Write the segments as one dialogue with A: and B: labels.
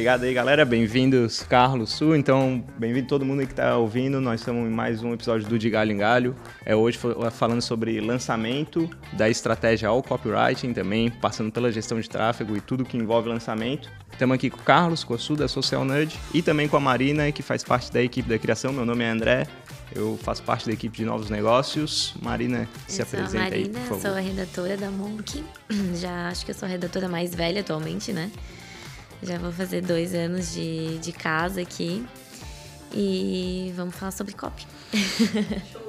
A: Obrigado aí, galera. Bem-vindos, Carlos Sul. Então, bem-vindo todo mundo que está ouvindo. Nós estamos em mais um episódio do De Galho em Galho. É hoje falando sobre lançamento, da estratégia ao copywriting também, passando pela gestão de tráfego e tudo que envolve lançamento. Estamos aqui com o Carlos, com a Sul, da Social Nerd, e também com a Marina, que faz parte da equipe da criação. Meu nome é André. Eu faço parte da equipe de novos negócios. Marina, se
B: eu
A: apresenta
B: sou a Marina,
A: aí, por favor.
B: sou a redatora da Monk. Já acho que eu sou a redatora mais velha atualmente, né? Já vou fazer dois anos de, de casa aqui. E vamos falar sobre copy.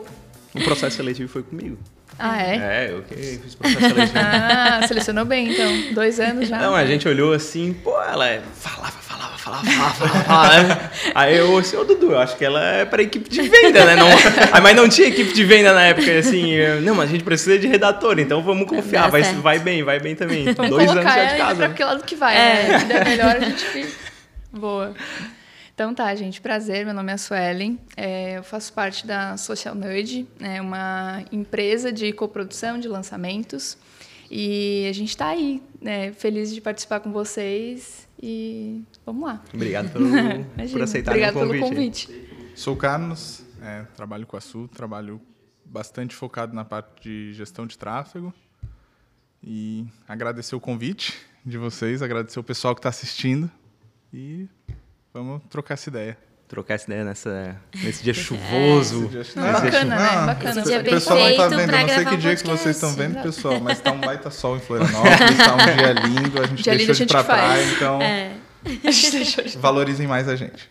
A: O processo seletivo foi comigo.
C: Ah, é?
A: É, eu que fiz processo seletivo.
C: Ah, selecionou bem, então. Dois anos já.
A: Não, a gente olhou assim, pô, ela é, falava, falava, falava, falava, falava, falava. Aí eu assim, ô Dudu, eu acho que ela é pra equipe de venda, né? Não, Aí, mas não tinha equipe de venda na época, assim, eu, não, mas a gente precisa de redator, então vamos confiar, vai, vai bem, vai bem também.
C: Vamos
A: Dois anos já de
C: ela
A: casa.
C: pra
A: né?
C: que lado que vai, né? Se der melhor, a gente fica. Boa. Então tá, gente, prazer, meu nome é Suelen, é, eu faço parte da Social Nerd, é uma empresa de coprodução de lançamentos e a gente está aí, né, feliz de participar com vocês e vamos lá.
A: Obrigado pelo, por aceitar
C: Obrigado pelo
A: convite.
C: convite.
D: Sou o Carlos, é, trabalho com a Sul, trabalho bastante focado na parte de gestão de tráfego. E agradecer o convite de vocês, agradecer o pessoal que está assistindo e vamos trocar essa ideia.
A: Trocar essa ideia nessa, nesse dia chuvoso.
D: Esse
C: É bacana, né?
D: Não,
C: Bacana.
D: esse-
B: dia
D: o pessoal não tá vendo, não sei que dia que vocês estão vendo, pessoal, mas tá um baita sol em Florianópolis, tá um dia lindo, a gente
C: Dia lindo
D: deixou
C: a
D: de ir pra
C: faz.
D: praia, então
B: É.
C: A gente deixou de...
D: valorizem mais a gente.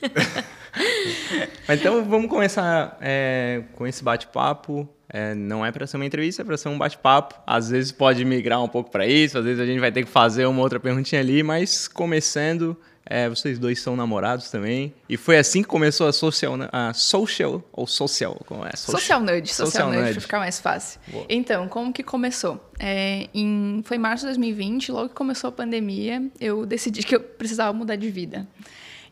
A: Mas então vamos começar é, com esse bate-papo. É, não é para ser uma entrevista, é para ser um bate-papo. Às vezes pode migrar um pouco para isso, às vezes a gente vai ter que fazer uma outra perguntinha ali, mas começando, é, vocês dois são namorados também. E foi assim que começou a social, a social ou social, como é?
C: Social Nerd, Social,
A: Social
C: Nerd,
A: Nerd.
C: pra ficar mais fácil.
A: Boa.
C: Então, como que começou? É, em, foi em março de 2020, logo que começou a pandemia, eu decidi que eu precisava mudar de vida.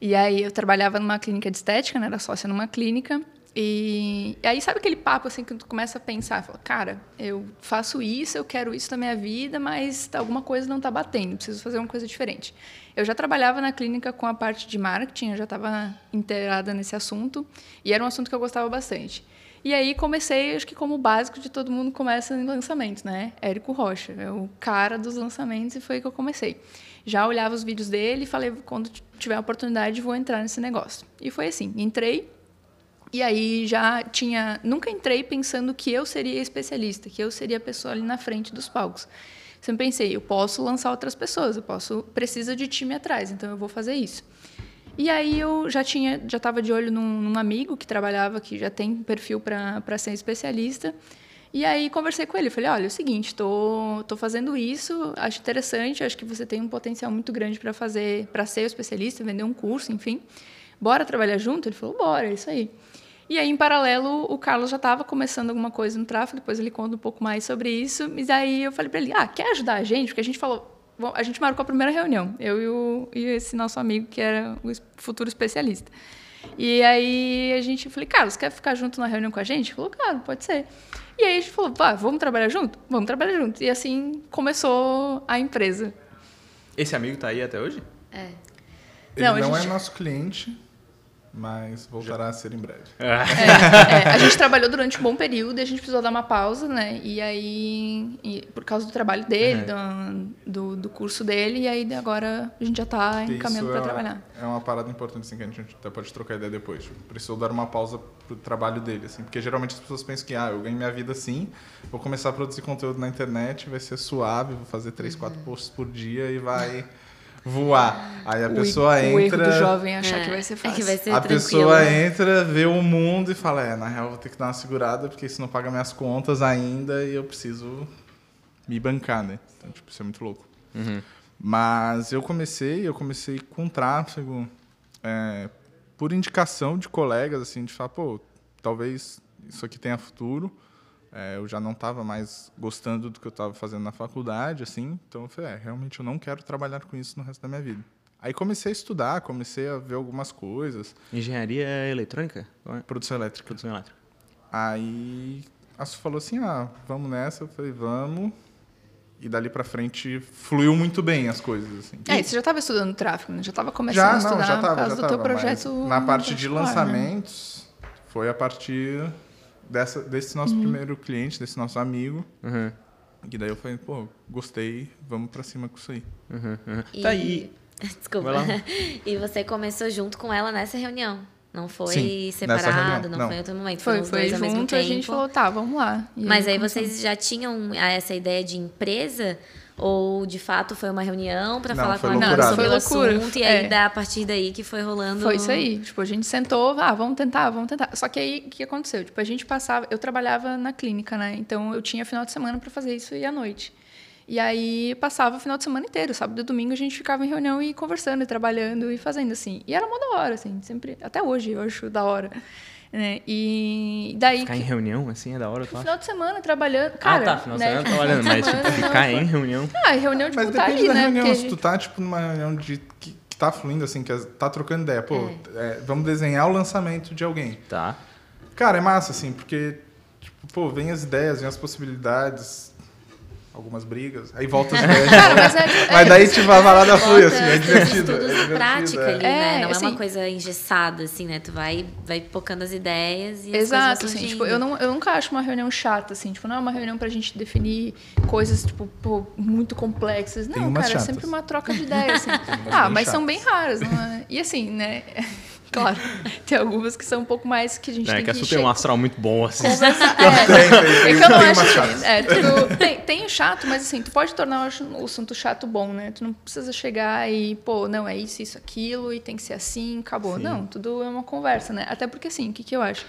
C: E aí eu trabalhava numa clínica de estética, né? Era sócia numa clínica. E, e aí sabe aquele papo assim que tu começa a pensar, fala, cara, eu faço isso, eu quero isso na minha vida, mas alguma coisa não tá batendo, preciso fazer uma coisa diferente. Eu já trabalhava na clínica com a parte de marketing, eu já estava inteirada nesse assunto e era um assunto que eu gostava bastante. E aí comecei, acho que como básico de todo mundo começa em lançamentos, né? Érico Rocha, é o cara dos lançamentos e foi que eu comecei. Já olhava os vídeos dele e falei, quando tiver a oportunidade, vou entrar nesse negócio. E foi assim, entrei, e aí já tinha. Nunca entrei pensando que eu seria especialista, que eu seria a pessoa ali na frente dos palcos. Sempre pensei, eu posso lançar outras pessoas, eu posso. Precisa de time atrás, então eu vou fazer isso. E aí eu já tinha, já estava de olho num, num amigo que trabalhava, que já tem perfil para ser especialista. E aí conversei com ele, falei, olha, é o seguinte, tô, tô fazendo isso, acho interessante, acho que você tem um potencial muito grande para fazer, para ser especialista, vender um curso, enfim. Bora trabalhar junto? Ele falou, bora, é isso aí. E aí, em paralelo, o Carlos já estava começando alguma coisa no tráfego, depois ele conta um pouco mais sobre isso. Mas aí eu falei para ele, ah, quer ajudar a gente? Porque a gente falou, bom, a gente marcou a primeira reunião, eu e, o, e esse nosso amigo que era o futuro especialista. E aí a gente falei, Carlos, quer ficar junto na reunião com a gente? Ele falou, claro, pode ser. E aí a gente falou, pá, vamos trabalhar junto? Vamos trabalhar junto. E assim começou a empresa.
A: Esse amigo tá aí até hoje?
B: É.
D: Ele
C: Não,
D: não,
C: gente-
D: é nosso cliente, mas voltará a ser em breve.
C: É, é, a gente trabalhou durante um bom período e a gente precisou dar uma pausa, né? E aí, e por causa do trabalho dele, do, do, do curso dele, e aí agora a gente já está encaminhando para
D: é-
C: trabalhar.
D: É uma parada importante, assim, que a gente até pode trocar ideia depois. Tipo, precisou dar uma pausa pro trabalho dele, assim. Porque geralmente as pessoas pensam que, ah, eu ganho minha vida assim, vou começar a produzir conteúdo na internet, vai ser suave, vou fazer três, quatro posts por dia e vai voar. Aí a
C: O
D: pessoa
C: e- o erro
D: entra...
C: do jovem é achar
B: É,
C: que vai ser
B: é
C: fácil.
B: que vai ser
D: A
B: tranquilo,
D: pessoa
B: né?
D: entra, vê o mundo e fala, é, na real vou ter que dar uma segurada, porque isso não paga minhas contas ainda e eu preciso me bancar, né? Então, tipo, isso é muito louco. Mas eu comecei, eu comecei com tráfego, é, por indicação de colegas, assim, de falar, pô, talvez isso aqui tenha futuro. É, eu já não estava mais gostando do que eu estava fazendo na faculdade, assim, então eu falei, é, realmente eu não quero trabalhar com isso no resto da minha vida. Aí comecei a estudar, comecei a ver algumas coisas,
A: Engenharia eletrônica? Qual é?
D: produção elétrica.
A: Produção elétrica.
D: Aí a Su falou assim, ah, vamos nessa. Eu falei, vamos. E dali pra frente fluiu muito bem as coisas. Assim.
C: É, você já estava estudando tráfego, né? Já estava começando
D: Já,
C: a
D: não,
C: estudar
D: já
C: por
D: tava,
C: causa
D: já
C: do
D: tava,
C: teu projeto.
D: mas na parte de
C: né?
D: lançamentos, foi a partir dessa, desse nosso
C: Uhum.
D: primeiro cliente, desse nosso amigo.
A: Uhum,
D: E daí eu falei, pô, gostei, vamos pra cima com isso aí.
A: uhum, uhum.
B: E-
A: Tá aí.
B: Desculpa. E você começou junto com ela nessa reunião. Não foi
D: Sim,
B: separado, não,
D: não.
B: foi em outro momento.
C: Foi, foi
B: mesmo
C: junto, a gente falou, tá, vamos lá. E
B: Mas aí
C: começamos.
B: vocês já tinham ah, essa ideia de empresa? Ou de fato foi uma reunião pra
D: Não,
B: falar
D: foi
B: com a
D: loucurada.
B: Ana sobre o
C: Não, foi loucura.
B: assunto? E aí,
C: É.
B: da- a partir daí que foi rolando.
C: Foi isso aí. Tipo, a gente sentou, ah, vamos tentar, vamos tentar. Só que aí, o que aconteceu? Tipo, a gente passava... Eu trabalhava na clínica, né? Então, eu tinha final de semana para fazer isso e à noite. E aí, passava o final de semana inteiro. Sábado e domingo, a gente ficava em reunião e conversando, e trabalhando e fazendo, assim. E era mó da hora, assim. Sempre... Até hoje, eu acho da hora. Né? E daí...
A: Ficar em reunião, assim, é da hora, tu acha?
C: Final de semana, trabalhando... Cara,
A: ah, tá, final de
C: né?
A: semana trabalhando, mas tipo, ficar em reunião.
C: Ah, reunião, tipo,
D: Mas
C: tá
D: depende
C: ali,
D: da
C: né?
D: reunião.
C: Porque-
D: Se tu tá, tipo, numa reunião de, que, que tá fluindo, assim, que tá trocando ideia. Pô,
C: É.
D: é, vamos desenhar o lançamento de alguém.
A: Tá.
D: Cara, é massa, assim, porque, tipo, pô, vem as ideias, vem as possibilidades, algumas brigas, aí volta as ideias.
C: Cara, mas é... é-
D: Mas daí, tipo, a parada flui,
B: Bota
D: assim, é
B: seus
D: divertido.
B: estudos
D: é divertido,
B: prática
D: é.
B: ali, né?
C: É,
B: Não é
C: assim-
B: uma coisa engessada, assim, né? Tu vai, vai pocando as ideias e
C: Exato,
B: as coisas
C: assim, tipo, eu, não, eu nunca acho uma reunião chata, assim, tipo, não é uma reunião pra gente definir coisas, tipo, pô, muito complexas. Não, cara, é
D: chatas.
C: sempre uma troca de ideias, assim. ah, mas são
D: chatas.
C: bem raras, não é? E assim, né, claro, tem algumas que são um pouco mais que a gente
A: É,
C: tem
A: que a
C: que...
A: Su tem um astral muito bom, assim.
C: É,
D: tem,
C: é que eu não acho é, tudo, tem, tem o chato, mas assim, tu pode tornar o assunto chato bom, né? Tu não precisa chegar e, pô, não, é isso, isso, aquilo, e tem que ser assim, acabou.
A: Sim.
C: Não, tudo é uma conversa, né? Até porque, assim, o que, que eu acho?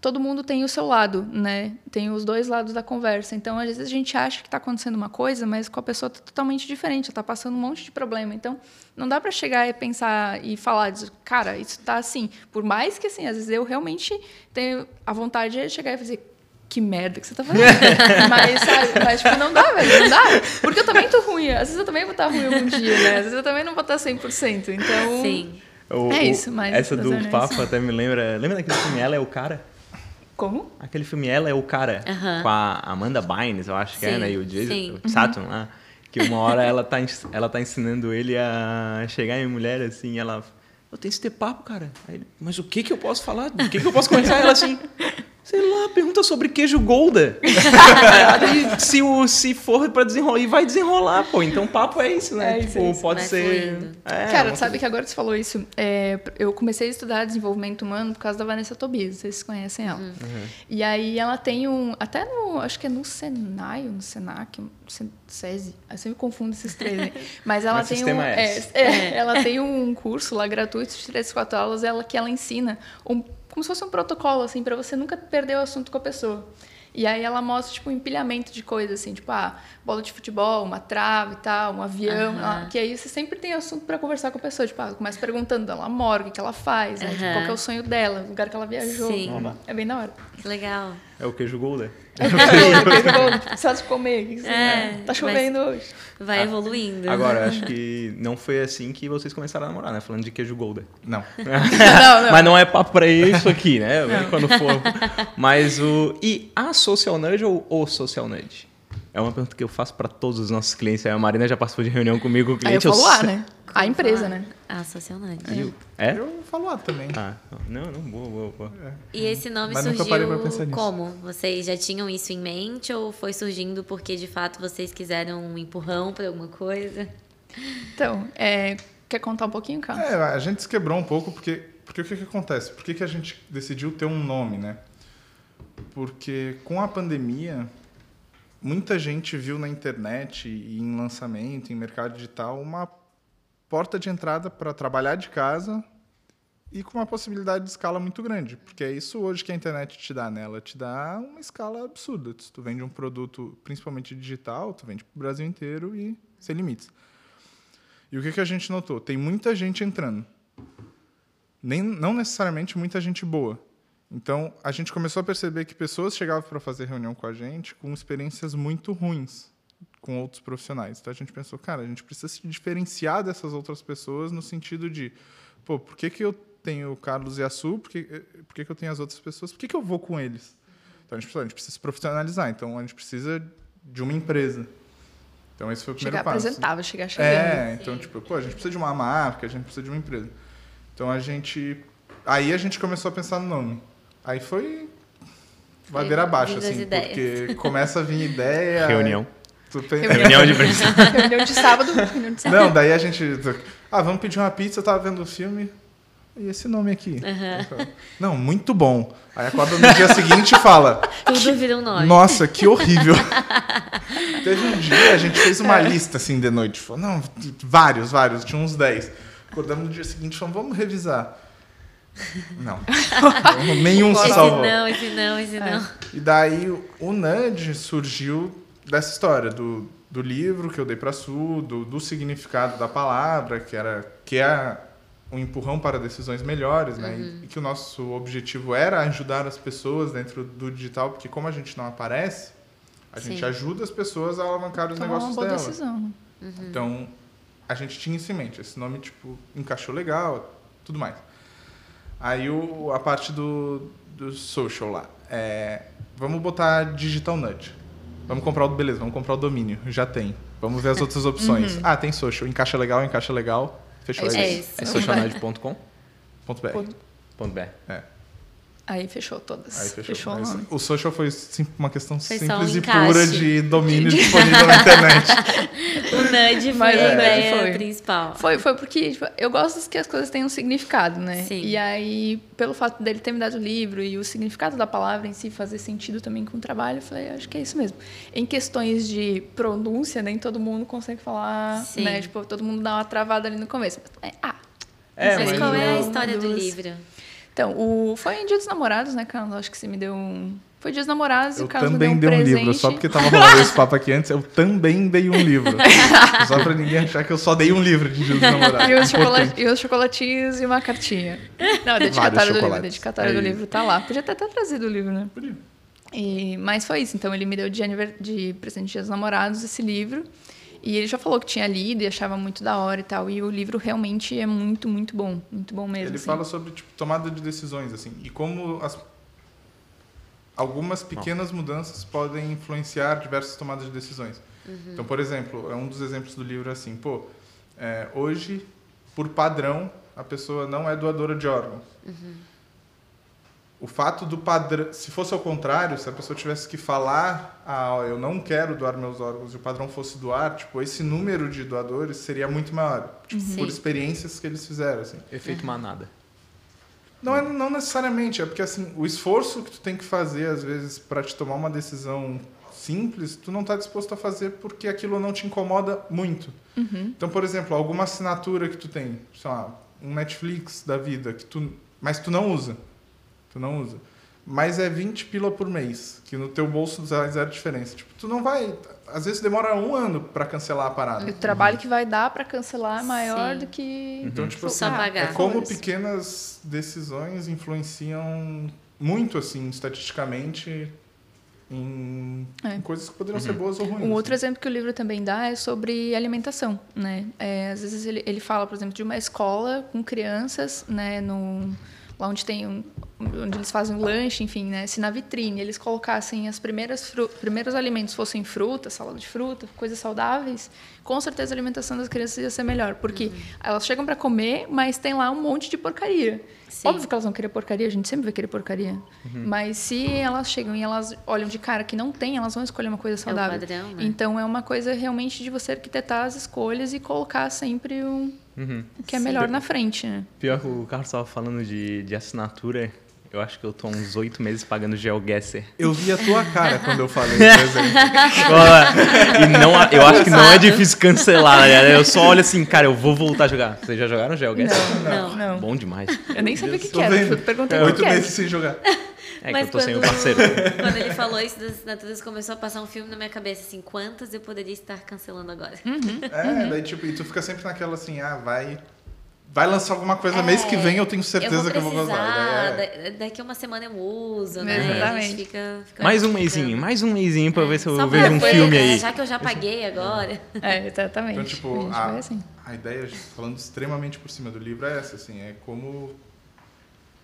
C: Todo mundo tem o seu lado, né? Tem os dois lados da conversa. Então, às vezes a gente acha que está acontecendo uma coisa, mas com a pessoa tá totalmente diferente, está passando um monte de problema. Então, não dá para chegar e pensar e falar, diz, cara, isso tá assim. Por mais que, assim, às vezes eu realmente tenho a vontade de chegar e fazer, que merda que você tá fazendo. mas, sabe, mas, tipo, não dá, velho, não dá. Porque eu também tô ruim. Às vezes eu também vou estar ruim algum dia, né? Às vezes eu também não vou estar 100%. Então,
B: Sim.
A: O-
C: É isso, mas
A: Essa do
C: isso.
A: até me lembra. Lembra daquele filme Ela é o Cara?
C: Como?
A: Aquele filme Ela é o Cara,
B: Aham.
A: com a Amanda Bynes, eu acho que é,
B: Sim,
A: né? E o Jason o Saturn lá. Que uma hora ela tá, ela tá ensinando ele a chegar em mulher, assim, ela... Eu tenho que ter papo, cara. Aí ele, mas o que que eu posso falar? O que que eu posso conversar? Ela assim... Sei lá, pergunta sobre queijo Golda. Aí, se, o, se for pra desenrolar, e vai desenrolar, pô. Então papo é isso, né?
C: É isso,
A: tipo,
C: é isso.
A: pode
B: Vai
A: ser... É,
C: Cara, sabe que agora que você falou isso, é, eu comecei a estudar desenvolvimento humano por causa da Vanessa Tobias, vocês conhecem ela.
A: Uhum.
C: E aí ela tem um, até no, acho que é no Senai, ou no Senac, Sen- SESI, eu sempre confundo esses três, né? Mas ela
A: Mas
C: tem um, é,
A: S.
C: é, ela tem um curso lá gratuito de 3, 4 aulas, ela que ela ensina um, como se fosse um protocolo assim para você nunca perder o assunto com a pessoa. E aí ela mostra, tipo, um empilhamento de coisas, assim, tipo, ah, bola de futebol, uma trave e tal, um avião. Ah, que aí você sempre tem assunto para conversar com a pessoa. Tipo, ah, começa perguntando dela mora, o que, que ela faz, né? Tipo, qual que é o sonho dela, o lugar que ela viajou.
B: Sim.
C: É bem da hora.
B: Que legal.
A: É o queijo Golda.
C: Precisa de comer. o que que você-
B: É,
C: tá chovendo hoje.
B: Vai evoluindo.
A: Agora, acho que não foi assim que vocês começaram a namorar, né? Falando de queijo Golda.
D: Não.
C: Não, não.
A: Mas não é papo pra isso aqui, né? Quando for. Mas o. E a Social Nudge ou o Social Nudge? É uma pergunta que eu faço pra todos os nossos clientes. A Marina já participou de reunião comigo, o
C: Aí eu
A: cliente.
C: falo ah,
A: sei-
C: né? A empresa, né?
B: Associacionante.
A: E- É?
D: Eu falo ah também.
A: Ah, não, não, boa, boa, boa.
B: E esse nome
D: Mas
B: surgiu
D: parei pra pensar nisso.
B: como? Vocês já tinham isso em mente ou foi surgindo porque de fato vocês quiseram um empurrão para alguma coisa?
C: Então, é, quer contar um pouquinho, Carlos?
D: É, a gente se quebrou um pouco porque, porque o que, que acontece? Por que, que a gente decidiu ter um nome, né? Porque com a pandemia, muita gente viu na internet e em lançamento, em mercado digital, uma porta de entrada para trabalhar de casa e com uma possibilidade de escala muito grande. Porque é isso hoje que a internet te dá, né? Ela te dá uma escala absurda. Se tu vende um produto, principalmente digital, tu vende para o Brasil inteiro e sem limites. E o que, que a gente notou? Tem muita gente entrando. Nem, não necessariamente muita gente boa. Então, a gente começou a perceber que pessoas chegavam para fazer reunião com a gente com experiências muito ruins com outros profissionais. Então, a gente pensou, cara, a gente precisa se diferenciar dessas outras pessoas no sentido de, pô, por que, que eu tenho o Carlos e a Su? Por que, por que, que eu tenho as outras pessoas? Por que, que eu vou com eles? Então, a gente, pensou, a gente precisa se profissionalizar. Então, a gente precisa de uma empresa. Então esse foi o primeiro
C: Chegar
D: passo.
C: apresentava, chegar chegando.
D: É, então, tipo, pô, a gente precisa de uma marca, a gente precisa de uma empresa. Então a gente. Aí a gente começou a pensar no nome. Aí foi. Ladeira abaixo, assim,
B: ideias.
D: porque começa a vir ideia.
A: Reunião. Reunião de.
C: Reunião de sábado, reunião de sábado.
D: Não, daí a gente. Ah, vamos pedir uma pizza, eu tava vendo o filme. E esse nome aqui? Não, muito bom. Aí acorda no dia seguinte e fala.
B: Tudo vira um nome.
D: Nossa, que horrível. Teve um dia, a gente fez uma lista assim de noite. Falou, não, vários, vários, tinha uns 10. Acordamos no dia seguinte e falamos, vamos revisar. Não. Nenhum se
B: Esse
D: salvou.
B: não, esse não, esse não.
D: E daí o Nudge surgiu dessa história, do, do livro que eu dei para Su, do, do significado da palavra, que era que é um empurrão para decisões melhores, né? E, e que o nosso objetivo era ajudar as pessoas dentro do digital, porque como a gente não aparece, a gente
B: Sim.
D: ajuda as pessoas a alavancar os
C: Tomar uma
D: negócios
C: boa
D: delas.
C: decisão.
D: Então, a gente tinha isso em mente. Esse nome, tipo, encaixou legal, tudo mais. Aí o, a parte do, do social lá. É, vamos botar Digital Nudge. Vamos comprar o beleza, vamos comprar o domínio. Já tem. Vamos ver as outras opções. Ah, tem social. Encaixa legal, encaixa legal. Fechou.
C: É
D: É
B: É
D: isso.
A: É
D: .br. É,
C: Aí fechou todas.
D: aí fechou.
C: o
D: Mas
C: nome.
D: o social foi sim- uma questão
B: Foi
D: simples
B: um
D: e pura de domínio disponível na internet.
B: O nudge foi
C: Mas
B: a
C: o
B: ideia
C: foi.
B: principal.
C: Foi, foi porque tipo, eu gosto que as coisas tenham significado, né?
B: Sim.
C: E aí, pelo fato dele ter me dado o livro e o significado da palavra em si fazer sentido também com o trabalho, eu falei, acho que é isso mesmo. Em questões de pronúncia, nem todo mundo consegue falar,
B: Sim.
C: né? Tipo, todo mundo dá uma travada ali no começo. Mas, é, ah,
A: É,
B: mas
A: mas
B: qual é a história do livro?
C: Então, o... foi em Dia dos Namorados, né, Carlos? Acho que você me deu um... Foi Dia dos Namorados e o Carlos
D: também
C: me deu
D: dei
C: um
D: um livro, só porque tava rolando esse papo aqui antes, eu também dei um livro. só pra ninguém achar que eu só dei um livro de Dia dos Namorados.
C: E os, e os chocolatinhos e uma cartinha. Não, a dedicatória do livro. A dedicatória do
D: Aí.
C: livro tá lá. Podia até ter trazido o livro, né?
D: Podia.
C: E, mas foi isso. Então ele me deu de, aniver- de presente de Dia dos namorados esse livro. E ele já falou que tinha lido e achava muito da hora e tal. E o livro realmente é muito, muito bom. Muito bom mesmo.
D: Ele
C: assim.
D: fala sobre tipo, tomada de decisões, assim, e como as, algumas pequenas mudanças podem influenciar diversas tomadas de decisões. Então, por exemplo, é um dos exemplos do livro assim, pô, é, hoje, por padrão, a pessoa não é doadora de órgãos. O fato do padrão, se fosse ao contrário, se a pessoa tivesse que falar, ah, eu não quero doar meus órgãos, e o padrão fosse doar, tipo, esse número de doadores seria muito maior, tipo,
B: Sim.
D: por experiências que eles fizeram, assim.
A: Efeito manada.
D: Não é não necessariamente, é porque assim, o esforço que tu tem que fazer às vezes para te tomar uma decisão simples, tu não está disposto a fazer porque aquilo não te incomoda muito. Então, por exemplo, alguma assinatura que tu tem, sei lá, um Netflix da vida que tu, mas tu não usa. Tu não usa. Mas é 20 pila por mês, que no teu bolso faz zero diferença. Tipo, tu não vai, às vezes demora um ano para cancelar a parada.
C: E o trabalho que vai dar pra cancelar é maior
B: Sim.
C: do que.
D: Então, tipo
C: Só
D: assim,
B: pagar.
D: é como pequenas decisões influenciam muito, assim, estatisticamente, em,
C: É.
D: em coisas que poderiam ser boas ou ruins.
C: Um outro
D: assim.
C: exemplo que o livro também dá é sobre alimentação, né? É, às vezes ele, ele fala, por exemplo, de uma escola com crianças, né, no, lá onde tem um, onde eles fazem um lanche, enfim, né? Se na vitrine eles colocassem as primeiras primeiros alimentos fossem fruta, salada de fruta, coisas saudáveis, com certeza a alimentação das crianças ia ser melhor, porque elas chegam para comer, mas tem lá um monte de porcaria.
B: Sim.
C: Óbvio que elas vão querer porcaria, a gente sempre vai querer porcaria. Mas se elas chegam e elas olham de cara que não tem, elas vão escolher uma coisa saudável.
B: padrão, né?
C: Então é uma coisa realmente de você arquitetar as escolhas e colocar sempre o,
A: Uhum.
C: o que é
B: Sim.
C: melhor na frente, né?
A: Pior que o Carlos estava falando de, de assinatura. Eu acho que eu tô há uns oito meses pagando GeoGuessr.
D: Eu vi a tua cara quando eu falei, por exemplo.
A: e não, eu acho que não é difícil cancelar, né? Eu só olho assim, cara, eu vou voltar a jogar. Vocês já jogaram GeoGuessr?
B: Não.
C: Não.
A: Bom demais.
C: Eu nem sabia o que, que era. perguntei
D: É,
C: o que,
D: Oito meses sem jogar.
A: É que
B: Mas
A: eu tô sem o
B: quando-
A: parceiro.
B: Quando ele falou isso das assinaturas, começou a passar um filme na minha cabeça, assim, quantas eu poderia estar cancelando agora?
D: É, daí tipo, e tu fica sempre naquela assim, ah, vai. Vai lançar alguma coisa mês que vem, eu tenho certeza que eu vou
B: precisar,
D: gozar. Daí é-
B: da- daqui a uma semana eu uso, né?
C: Exatamente.
B: A gente fica, fica
A: Mais um mêsinho, mais um mêsinho pra ver se eu
B: Só
A: vejo
B: pra
A: um filme
B: né?
A: aí.
B: Já que eu já paguei agora.
C: É, exatamente.
D: Então, tipo,
C: a
D: a,
C: assim.
D: a ideia, falando extremamente por cima do livro, é essa, assim, é como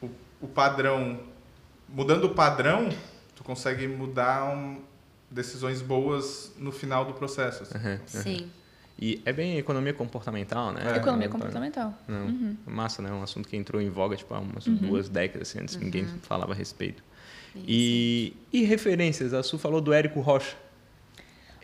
D: o, o padrão, mudando o padrão, tu consegue mudar um- decisões boas no final do processo. assim.
A: Aham.
B: Sim.
A: E é bem economia comportamental, né?
D: É.
C: Economia
A: Não,
C: comportamental.
A: Não, massa, né? Um assunto que entrou em voga, tipo, há umas duas décadas, assim, antes ninguém falava a respeito. E, e referências? A Su falou do Érico Rocha.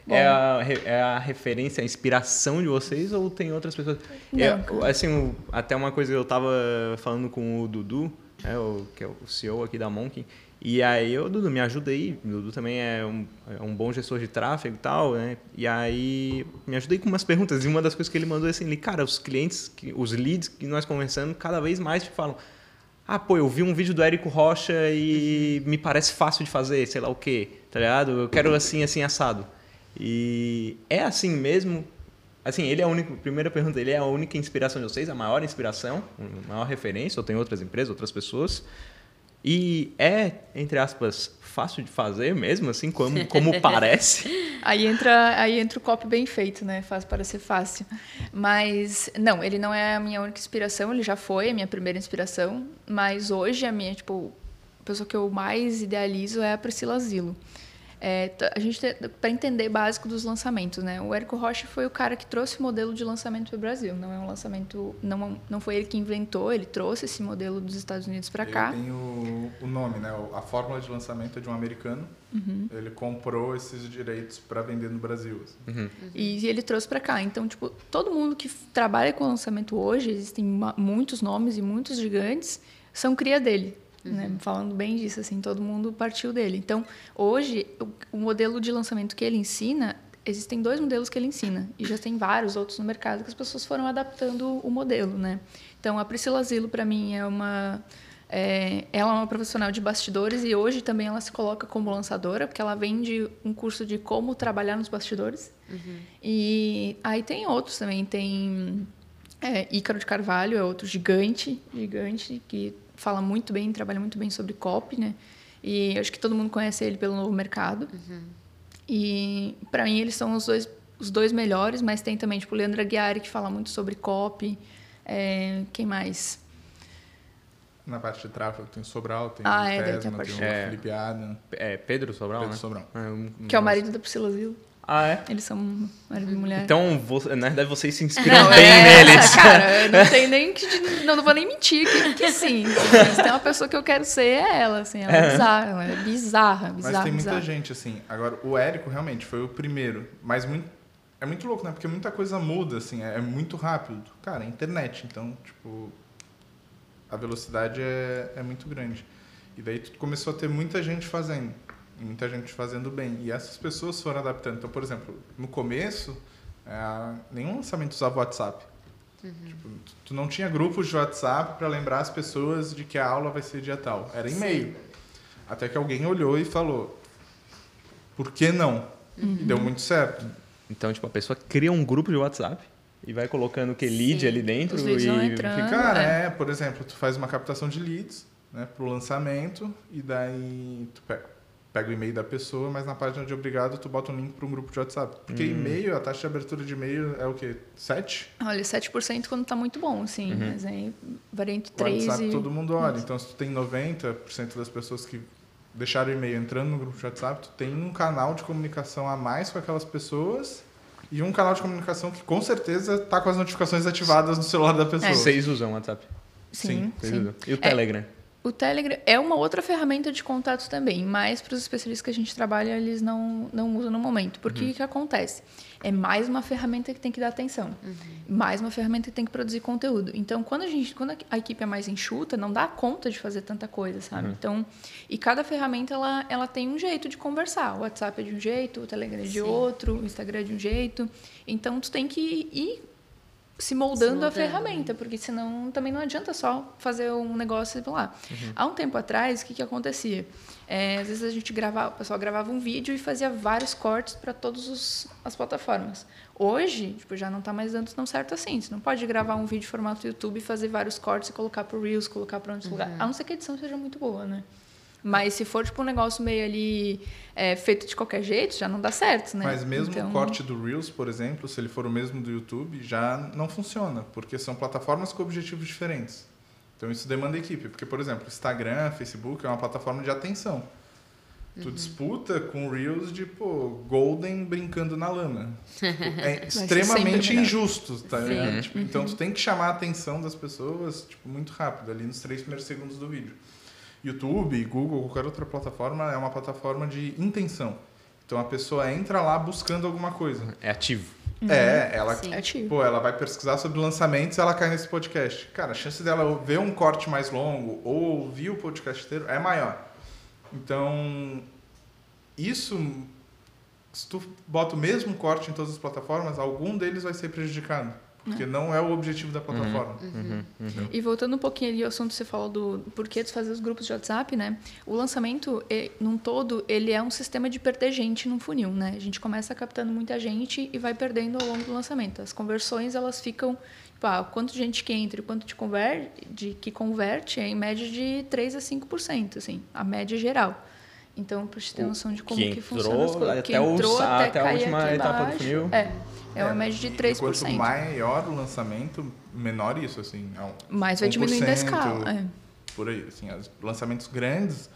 C: Bom.
A: É a, é a referência, a inspiração de vocês ou tem outras pessoas?
C: Não.
A: É, assim, até uma coisa que eu tava falando com o Dudu, né, o, que é o CEO aqui da Monk, e aí, ô Dudu, me ajuda aí. O Dudu também é um, é um bom gestor de tráfego e tal, né? E aí, me ajuda aí com umas perguntas. E uma das coisas que ele mandou é assim, ele, cara, os clientes, que- os leads que nós conversando, cada vez mais te falam, ah, pô, eu vi um vídeo do Érico Rocha e me parece fácil de fazer, sei lá o quê, tá ligado? Eu quero assim, assim, assado. E é assim mesmo? Assim, ele é a única, primeira pergunta, ele é a única inspiração de vocês, a maior inspiração, a maior referência, ou tem outras empresas, outras pessoas? E é, entre aspas, fácil de fazer mesmo, assim, como, como parece?
C: Aí entra, aí entra o copy bem feito, né? Faz parecer fácil. Mas, não, ele não é a minha única inspiração, ele já foi a minha primeira inspiração, mas hoje a minha, tipo, a pessoa que eu mais idealizo é a Priscila Zilo. É, a gente para entender básico dos lançamentos, né? O Érico Rocha foi o cara que trouxe o modelo de lançamento para o Brasil. Não é um lançamento, não, não foi ele que inventou, ele trouxe esse modelo dos Estados Unidos para cá.
D: Ele tem o, o nome, né? A fórmula de lançamento é de um americano.
C: Uhum.
D: Ele comprou esses direitos para vender no Brasil. assim.
C: E ele trouxe para cá. Então, tipo, todo mundo que trabalha com lançamento hoje, existem muitos nomes e muitos gigantes, são cria dele. Né? Falando bem disso, assim, todo mundo partiu dele. Então, hoje, o, modelo de lançamento que ele ensina, existem dois modelos que ele ensina. E já tem vários outros no mercado que as pessoas foram adaptando o modelo, né? Então, a Priscila Zilo, para mim, é uma... é, ela é uma profissional de bastidores e hoje também ela se coloca como lançadora, porque ela vende um curso de como trabalhar nos bastidores. E aí tem outros também. Tem é, Ícaro de Carvalho, é outro gigante, gigante, que fala muito bem, trabalha muito bem sobre copy, né? E acho que todo mundo conhece ele pelo novo mercado. E para mim eles são os dois, os dois melhores, mas tem também tipo o Leandro Aguiari que fala muito sobre copy. É, quem mais?
D: Na parte de tráfego tem Sobral, tem
C: Ah,
D: o
C: é, daí tem a
D: Tesma,
C: parte
D: tem o
A: É.
D: Felipe Adam,
A: É Pedro Sobral,
D: Pedro
A: né?
D: Sobral.
A: É, um-
C: Que é o marido da Priscila Zil.
A: Ah, é?
C: Eles são marido e mulher.
A: Então, vo- na verdade, vocês se inspiram
C: Não,
A: bem
C: é,
A: neles.
C: Cara, eu não tenho nem que. Não, não vou nem mentir que, que sim. Se tem uma pessoa que eu quero ser, é ela, assim. Ela é bizarra, ela é bizarra, bizarra.
D: Mas tem muita
C: bizarra.
D: gente, assim. Agora, o Érico realmente foi o primeiro. Mas muito, é muito louco, né? Porque muita coisa muda, assim. É, é muito rápido. Cara, é internet. Então, tipo... A velocidade é, é muito grande. E daí tu começou a ter muita gente fazendo. Muita gente fazendo bem. E essas pessoas foram adaptando. Então, por exemplo, no começo, é, nenhum lançamento usava WhatsApp. Tipo, tu- tu não tinha grupos de WhatsApp para lembrar as pessoas de que a aula vai ser dia tal. Era e-mail. Até que alguém olhou e falou: por que não? E deu muito certo.
A: Então, tipo, a pessoa cria um grupo de WhatsApp e vai colocando o que? Lead
B: Sim.
A: ali dentro
C: Os leads
A: e...
C: vão entrando.
D: Cara,
C: é.
D: é, por exemplo, tu faz uma captação de leads né, pro lançamento e daí tu pega, pega o e-mail da pessoa, mas na página de obrigado tu bota um link para um grupo de WhatsApp. Porque e-mail, a taxa de abertura de e-mail é o quê? 7?
C: Olha, 7% quando tá muito bom, sim. Mas aí varia entre
D: O
C: 3
D: WhatsApp
C: e.
D: todo mundo olha. Então, se tu tem 90% das pessoas que deixaram o e-mail entrando no grupo de WhatsApp, tu tem um canal de comunicação a mais com aquelas pessoas e um canal de comunicação que com certeza tá com as notificações ativadas no celular da pessoa.
A: Vocês usam o WhatsApp?
C: Sim, sim.
A: usam. E o Telegram?
C: O Telegram é uma outra ferramenta de contato também, mas para os especialistas que a gente trabalha, eles não, não usam no momento. Porque o que acontece? É mais uma ferramenta que tem que dar atenção. Mais uma ferramenta que tem que produzir conteúdo. Então, quando a, gente, quando a equipe é mais enxuta, não dá conta de fazer tanta coisa, sabe? Então, e cada ferramenta, ela, ela tem um jeito de conversar. O WhatsApp é de um jeito, o Telegram é de
B: Sim.
C: outro, o Instagram é de um jeito. Então, tu tem que ir se moldando,
B: Se
C: a ferramenta, porque senão também não adianta só fazer um negócio e lá. Há um tempo atrás, o que, que acontecia? É, às vezes a gente gravava, o pessoal gravava um vídeo e fazia vários cortes para todas as plataformas. Hoje, tipo, já não está mais dando tão certo assim. Você não pode gravar um vídeo em formato YouTube e fazer vários cortes e colocar para Reels, colocar para outros lugares. A não ser que a edição seja muito boa, né? Mas se for tipo um negócio meio ali é, feito de qualquer jeito, já não dá certo, né?
D: Mas mesmo
C: Então-
D: o corte do Reels, por exemplo, se ele for o mesmo do YouTube, já não funciona, porque são plataformas com objetivos diferentes. Então isso demanda equipe, porque por exemplo, Instagram, Facebook é uma plataforma de atenção. Tu disputa com Reels de, pô, Golden brincando na lama. É extremamente
C: melhor.
D: injusto, tá ligado? Tipo, Então tu tem que chamar a atenção das pessoas, tipo, muito rápido, ali nos três primeiros segundos do vídeo. YouTube, Google, qualquer outra plataforma é uma plataforma de intenção. Então a pessoa entra lá buscando alguma coisa.
A: É ativo.
D: É, ela,
B: Sim.
C: É ativo.
D: pô, ela vai pesquisar sobre lançamentos e ela cai nesse podcast. Cara, a chance dela ver um corte mais longo ou ouvir o podcast inteiro é maior. Então, isso, se tu bota o mesmo corte em todas as plataformas, algum deles vai ser prejudicado. Porque não é o objetivo da plataforma.
C: E voltando um pouquinho ali ao assunto que você falou do porquê de fazer os grupos de WhatsApp, né? O lançamento, num todo, ele é um sistema de perder gente num funil, né? A gente começa captando muita gente e vai perdendo ao longo do lançamento. As conversões, elas ficam, tipo, ah, quanto de gente que entra e quanto de converte, de, que converte é em média de 3 a 5%, assim, a média geral. Então, para você ter noção de como
A: que
C: que, funciona as
A: entrou
C: coisas.
A: até o- até a
C: cair
A: última etapa do funil.
C: É, é uma média de
D: E
C: 3%.
D: Quanto maior o lançamento, menor isso, assim. É um
C: Mas vai diminuindo a
D: 1%,
C: escala. É.
D: Por aí, assim. Os lançamentos grandes,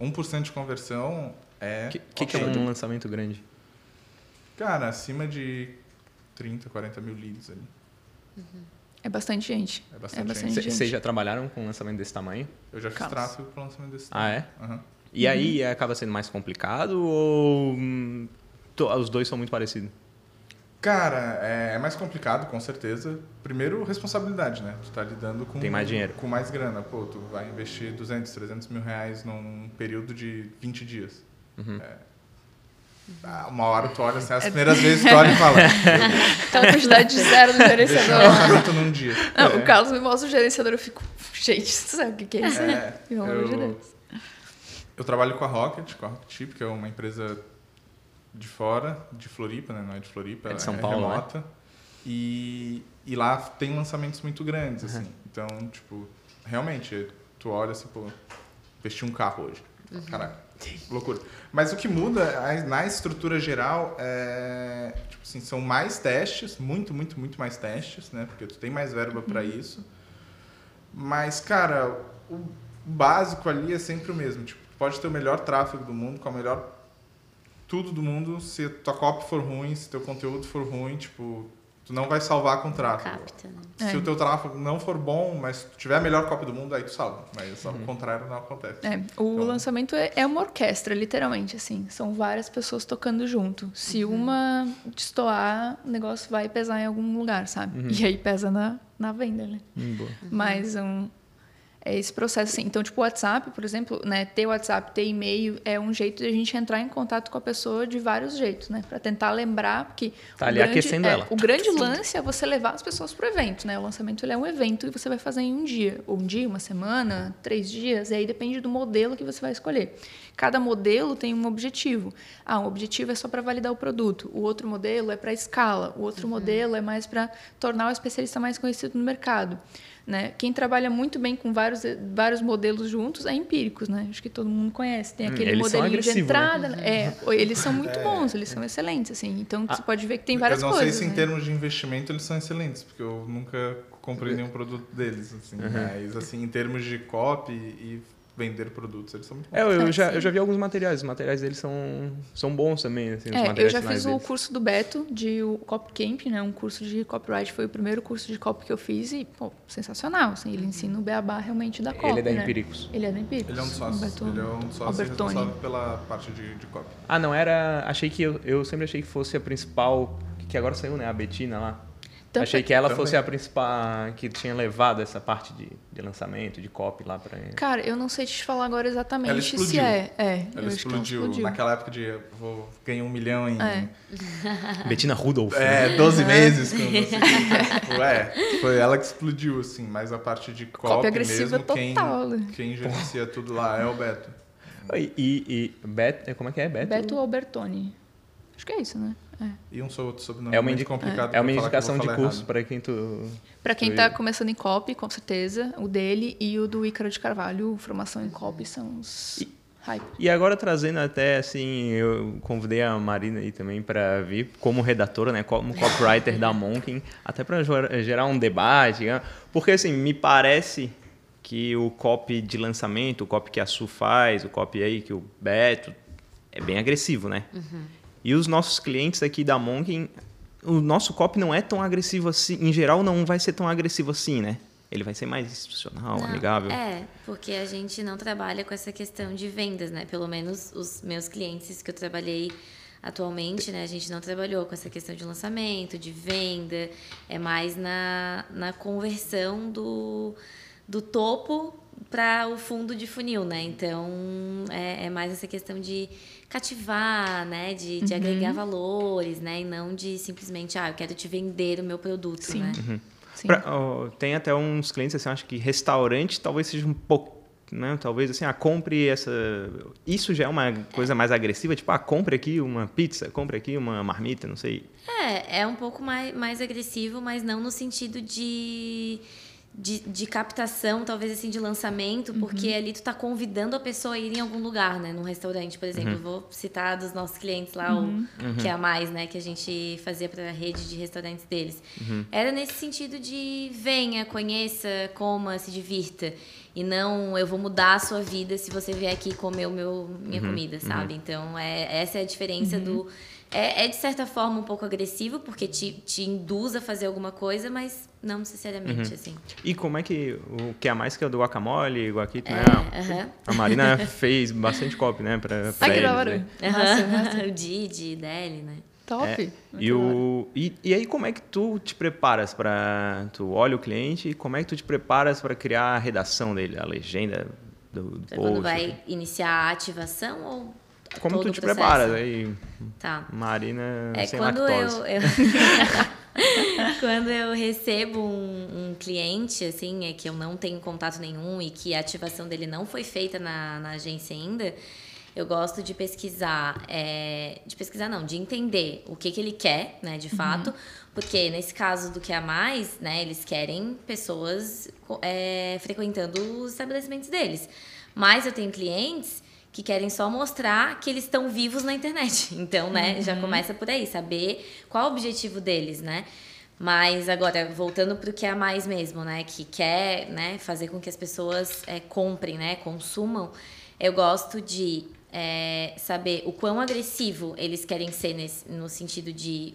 D: 1% de conversão é...
A: O que, que, que é um lançamento grande?
D: Cara, acima de 30, 40 mil leads ali.
C: É bastante gente.
D: É bastante
C: bastante
D: gente.
A: Vocês já trabalharam com um lançamento desse tamanho?
D: Eu já fiz
C: Caos.
D: tráfego para lançamento desse
A: Ah, é?
D: Aham.
A: E aí acaba sendo mais complicado ou hum, os dois são muito parecidos?
D: Cara, é, é mais complicado, com certeza. Primeiro, responsabilidade, né? Tu tá lidando com...
A: Tem mais dinheiro.
D: Com mais grana. Pô, tu vai investir 200, 300 mil reais num período de 20 dias.
A: Uhum.
D: É. Ah, uma hora tu olha assim, as primeiras vezes tu olha e fala...
C: Aquela quantidade de zero do
D: Deixa
C: gerenciador.
D: um orçamento num dia.
C: Não,
D: É.
C: o Carlos me mostra o gerenciador, eu fico, gente, você sabe o que que é isso?
D: É, eu, eu trabalho com a Rocket, com a Rocket Chip, que é uma empresa de fora, de Floripa, né? Não é de Floripa,
A: É de São Paulo, né?
D: remota. E, e lá tem lançamentos muito grandes, assim. Então, tipo, realmente, tu olha assim, pô, investi um carro hoje. Caralho, loucura. Mas o que muda na estrutura geral é, tipo assim, são mais testes, muito, muito, muito mais testes, né? Porque tu tem mais verba para isso. Mas, cara, o básico ali é sempre o mesmo. Tipo, pode ter o melhor tráfego do mundo, com a melhor tudo do mundo, se tua copy for ruim, se teu conteúdo for ruim, tipo, tu não vai salvar com tráfego.
B: Capta, né?
D: Se
C: É.
D: o teu tráfego não for bom, mas tu tiver a melhor copy do mundo, aí tu salva. Mas ao contrário não acontece.
C: É, o
D: Então-
C: lançamento é, é uma orquestra, literalmente, assim. São várias pessoas tocando junto. Se
D: Uhum.
C: uma destoar, o negócio vai pesar em algum lugar, sabe? E aí pesa na, na venda, né?
A: Hum, boa.
C: Mas um, é esse processo, assim. Então, tipo, o WhatsApp, por exemplo, né? Ter WhatsApp, ter e-mail é um jeito de a gente entrar em contato com a pessoa de vários jeitos, né? Para tentar lembrar, porque...
A: Tá
C: o
A: ali
C: grande-
A: aquecendo
C: é,
A: ela.
C: O grande lance é você levar as pessoas pro evento, né? O lançamento ele é um evento e você vai fazer em um dia. Ou um dia, uma semana, três dias. E aí depende do modelo que você vai escolher. Cada modelo tem um objetivo. Ah, um objetivo é só para validar o produto. O outro modelo é para escala. O outro modelo é mais para tornar o especialista mais conhecido no mercado. Né? Quem trabalha muito bem com vários, vários modelos juntos é Empíricos, né? Acho que todo mundo conhece. Tem
A: Hum,
C: aquele
A: eles são
C: modelinho de
A: né?
C: entrada. né? É, eles são muito bons, eles são excelentes, assim. Então você pode ver que tem várias
D: eu não
C: coisas.
D: sei se em
C: né?
D: termos de investimento eles são excelentes, porque eu nunca comprei nenhum produto deles, assim. Mas, assim, em termos de copy e vender produtos, eles são muito bons.
A: É, eu,
C: Ah,
A: já,
C: sim.
A: eu já vi alguns materiais. Os materiais deles são, são bons também. Assim, os
C: É, eu já fiz o
A: deles.
C: curso do Beto, de o Copy Camp, né? Um curso de copyright, foi o primeiro curso de copy que eu fiz e, pô, sensacional. Assim, ele ensina o beabá realmente da copy,
A: Ele é da
C: né?
A: Empíricos.
C: Ele é da Empíricos.
D: Ele é um dos sócios.
C: Beto
D: Ele é um dos sócios
C: Albertoni.
D: responsável pela parte de, de copy.
A: Ah, não, era. Achei que. Eu, eu sempre achei que fosse a principal. Que agora saiu, né? A Betina lá.
C: Também.
A: achei que ela
D: Também.
A: fosse a principal. Que tinha levado essa parte de, de lançamento, de copy lá pra.
C: Cara, eu não sei te falar agora exatamente
D: Ela
C: se é. É,
D: Ela
C: eu acho que ela
D: explodiu,
C: explodiu.
D: naquela época de vou ganhar um milhão em
C: É.
A: Betina Rudolph. né?
D: é, 12 meses. Com você. Tipo, é, foi ela que explodiu, assim, mas a parte de copy,
C: Copy agressiva
D: mesmo, quem,
C: total, né?
D: quem gerencia tudo lá é o Beto.
A: E, e, e Bet, como é que é? Beto?
C: Beto Albertoni. Acho que é isso, né? É.
D: E um outro sobrenome
A: É uma,
D: muito complicado.
A: é uma
D: que eu
A: indicação de curso para quem tu.
C: Pra quem
A: tu-
C: tá começando em copy, com certeza, o dele e o do Ícaro de Carvalho, formação em copy, são os hype.
A: E agora trazendo até assim, eu convidei a Marina aí também para vir como redatora, né, como copywriter da Monkin, até para gerar um debate, né? porque assim, me parece que o copy de lançamento, o copy que a Su faz, o copy aí que o Beto é bem agressivo, né?
B: Uhum.
A: E os nossos clientes aqui da Monkin, o nosso copy não é tão agressivo assim, em geral não vai ser tão agressivo assim, né? Ele vai ser mais institucional,
B: Não,
A: amigável.
B: É, porque a gente não trabalha com essa questão de vendas, né? Pelo menos os meus clientes que eu trabalhei atualmente, né? A gente não trabalhou com essa questão de lançamento, de venda. É mais na, na conversão do, do topo para o fundo de funil, né? Então, é, é, mais essa questão de cativar, né? De, de agregar valores, né? E não de simplesmente, ah, eu quero te vender o meu produto,
C: Sim.
B: né?
C: Sim.
A: Pra- ó, tem até uns clientes assim, acho que restaurante talvez seja um pouco, né? Talvez assim, ah, compre essa. Isso já é uma coisa mais agressiva, tipo, ah, compre aqui uma pizza, compre aqui uma marmita, não sei.
B: É, é um pouco mais, mais agressivo, mas não no sentido de, de, de captação, talvez assim, de lançamento, porque ali tu tá convidando a pessoa a ir em algum lugar, né? Num restaurante, por exemplo. Eu Vou citar dos nossos clientes lá, o que é a mais, né? Que a gente fazia para a rede de restaurantes deles. Era nesse sentido de venha, conheça, coma, se divirta. E não, eu vou mudar a sua vida se você vier aqui comer o meu, minha comida, sabe? Então, é, essa é a diferença do... É, é, de certa forma, um pouco agressivo, porque te, te induz a fazer alguma coisa, mas não necessariamente, assim.
A: E como é que o que é mais que é o do guacamole, guaquito, né?
B: É, aham.
A: A Marina fez bastante copy, né? Pra, pra
C: Ai, que
A: eles,
C: da hora.
A: né?
B: O Didi, Deli, né?
C: Top.
A: É, e, o, e, e aí, como é que tu te preparas para Tu olha o cliente e como é que tu te preparas para criar a redação dele, a legenda do, do post?
B: quando vai iniciar a ativação ou
A: Como
B: todo
A: tu te
B: processo?
A: preparas? Aí,
B: Tá.
A: Marina
B: É
A: sem
B: quando
A: lactose.
B: eu, eu- quando eu recebo um, um cliente assim é que eu não tenho contato nenhum e que a ativação dele não foi feita na, na agência ainda eu gosto de pesquisar é, de pesquisar não de entender o que, que ele quer né de fato porque nesse caso do que a mais né eles querem pessoas é, frequentando os estabelecimentos deles mas eu tenho clientes que querem só mostrar que eles estão vivos na internet. Então, né, já começa por aí, saber qual o objetivo deles, né? Mas agora, voltando para o que é a mais mesmo, né? Que quer né, fazer com que as pessoas é, comprem, né? Consumam. Eu gosto de é, saber o quão agressivo eles querem ser nesse, no sentido de...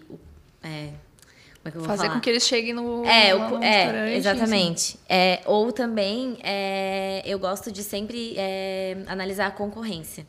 B: É, é
C: Fazer
B: falar?
C: com que eles cheguem no,
B: É,
C: lá
B: o,
C: no
B: é
C: restaurante,
B: exatamente. É, ou também, é, eu gosto de sempre é, analisar a concorrência.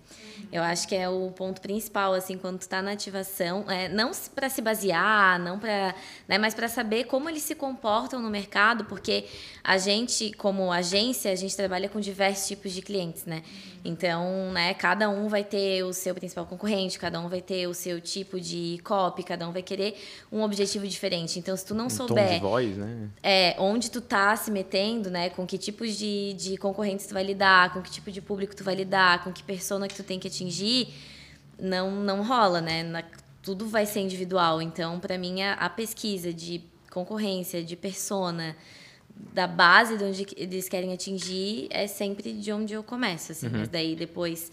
B: Eu acho que é o ponto principal, assim, quando tu tá na ativação, é, não para se basear, não para, né, mas para saber como eles se comportam no mercado, porque a gente, como agência, a gente trabalha com diversos tipos de clientes, né? Então, né, cada um vai ter o seu principal concorrente, cada um vai ter o seu tipo de copy, cada um vai querer um objetivo diferente. Então, se tu não
A: Um tom
B: souber
A: de voz, né?
B: é, onde tu tá se metendo, né? Com que tipos de, de concorrentes tu vai lidar, com que tipo de público tu vai lidar, com que persona que tu tem que atingir, não, não rola, né? Na- tudo vai ser individual. Então, para mim, a, a pesquisa de concorrência, de persona, da base de onde eles querem atingir, é sempre de onde eu começo, assim. Mas daí, depois,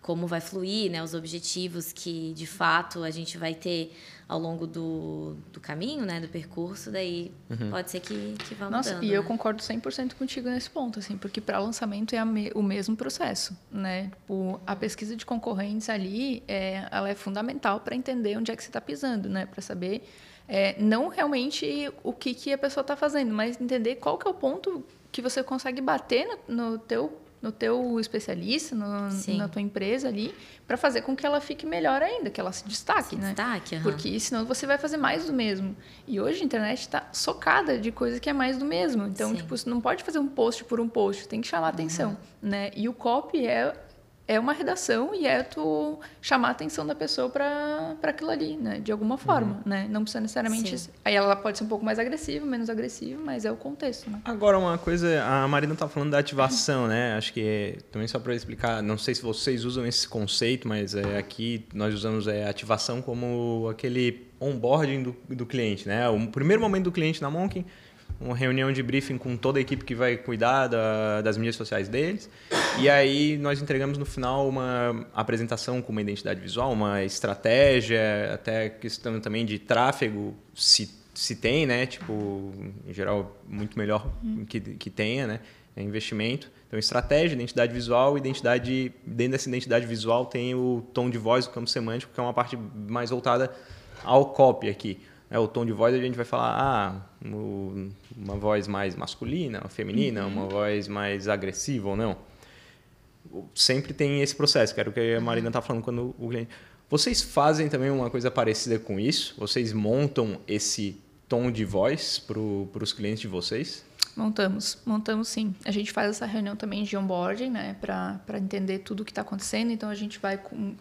B: como vai fluir, né? Os objetivos que, de fato, a gente vai ter ao longo do, do caminho, né? Do percurso, daí pode ser que, que vá
C: Nossa,
B: mudando.
C: e eu
B: né?
C: concordo 100% contigo nesse ponto, assim, porque para lançamento é me- o mesmo processo, né? Tipo, a pesquisa de concorrentes ali, é, ela é fundamental para entender onde é que você está pisando, né? Para saber é, não realmente o que, que a pessoa está fazendo, mas entender qual que é o ponto que você consegue bater no, no teu no teu especialista, no, na tua empresa ali, para fazer com que ela fique melhor ainda, que ela se destaque, né?
B: Destaque, aham.
C: Porque senão você vai fazer mais do mesmo. E hoje a internet está socada de coisa que é mais do mesmo. Então,
B: Sim.
C: tipo, você não pode fazer um post por um post, tem que chamar atenção, né? E o copy é é uma redação e é tu chamar a atenção da pessoa para aquilo ali, né? De alguma forma, né? Não precisa necessariamente...
B: Sim.
C: Aí ela pode ser um pouco mais agressiva, menos agressiva, mas é o contexto, né?
A: Agora, uma coisa, a Marina tá falando da ativação, né? Acho que é, também só para explicar, não sei se vocês usam esse conceito, mas é, aqui nós usamos é, ativação como aquele onboarding do, do cliente, né? O primeiro momento do cliente na Monkin, uma reunião de briefing com toda a equipe que vai cuidar da- das mídias sociais deles. E aí nós entregamos no final uma apresentação com uma identidade visual, uma estratégia, até questão também de tráfego, se, se tem, né? Tipo, em geral, muito melhor que, que tenha, né? é investimento. Então, estratégia, identidade visual, identidade. Dentro dessa identidade visual tem o tom de voz, o campo semântico, que é uma parte mais voltada ao copy aqui. É, o tom de voz a gente vai falar, ah, uma voz mais masculina, feminina, uhum. uma voz mais agressiva ou não. Sempre tem esse processo, que era o que a Marina está falando quando o cliente. Vocês fazem também uma coisa parecida com isso? Vocês montam esse tom de voz para os clientes de vocês?
C: Montamos, montamos sim. A gente faz essa reunião também de onboarding, né, para entender tudo o que está acontecendo. Então a gente vai com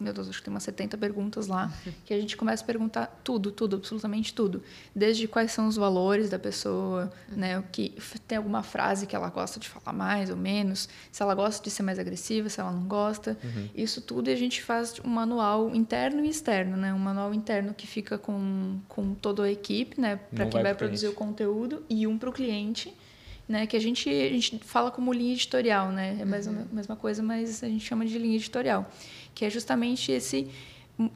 C: meu Deus, acho que tem umas 70 perguntas lá, que a gente começa a perguntar tudo, tudo, absolutamente tudo. Desde quais são os valores da pessoa, né, o que tem alguma frase que ela gosta de falar mais ou menos, se ela gosta de ser mais agressiva, se ela não gosta. Uhum. Isso tudo e a gente faz um manual interno e externo, né? Um manual interno que fica com, com toda a equipe, né, para quem vai, vai produzir o conteúdo e um para o cliente. Né, que a gente, a gente fala como linha editorial, né? É a mesma, uhum. mesma coisa, mas a gente chama de linha editorial que é justamente esse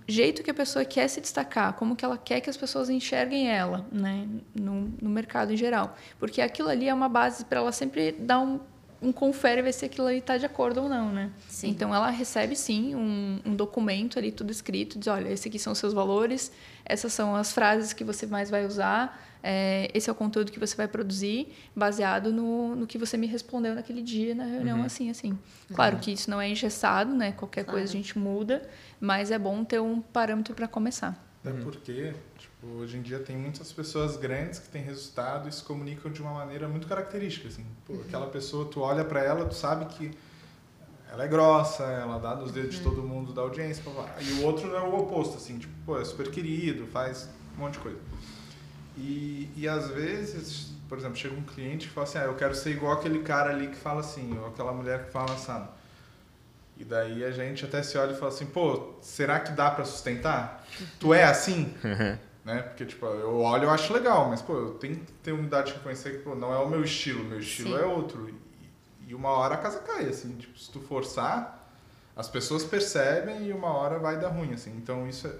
C: jeito que a pessoa quer se destacar, como que ela quer que as pessoas enxerguem ela, né, no, no mercado em geral, porque aquilo ali é uma base para ela sempre dar um, um confere ver se aquilo ali está de acordo ou não, né? Sim. Então ela recebe sim um, um, documento ali tudo escrito, diz, olha, esses aqui são os seus valores, essas são as frases que você mais vai usar, é, esse é o conteúdo que você vai produzir baseado no, no que você me respondeu naquele dia na reunião, uhum. assim, assim. Claro uhum. que isso não é engessado, né? Qualquer claro. coisa a gente muda, mas é bom ter um parâmetro para começar.
D: Até uhum. porque, tipo, hoje em dia tem muitas pessoas grandes que têm resultado e se comunicam de uma maneira muito característica, assim. Pô, uhum. aquela pessoa, tu olha para ela, tu sabe que ela é grossa, ela dá nos dedos de uhum. todo mundo da audiência, e o outro é o oposto, assim, tipo, pô, é super querido, faz um monte de coisa. E, e às vezes, por exemplo, chega um cliente que fala assim, ah, eu quero ser igual aquele cara ali que fala assim, ou aquela mulher que fala assim. E daí a gente até se olha e fala assim, pô, será que dá para sustentar? Tu é assim? né? Porque, tipo, eu olho e acho legal, mas, pô, eu tenho que ter humildade de reconhecer que, pô, não é o meu estilo, meu estilo Sim. é outro. E, e uma hora a casa cai, assim, tipo, se tu forçar, as pessoas percebem e uma hora vai dar ruim, assim. Então, isso é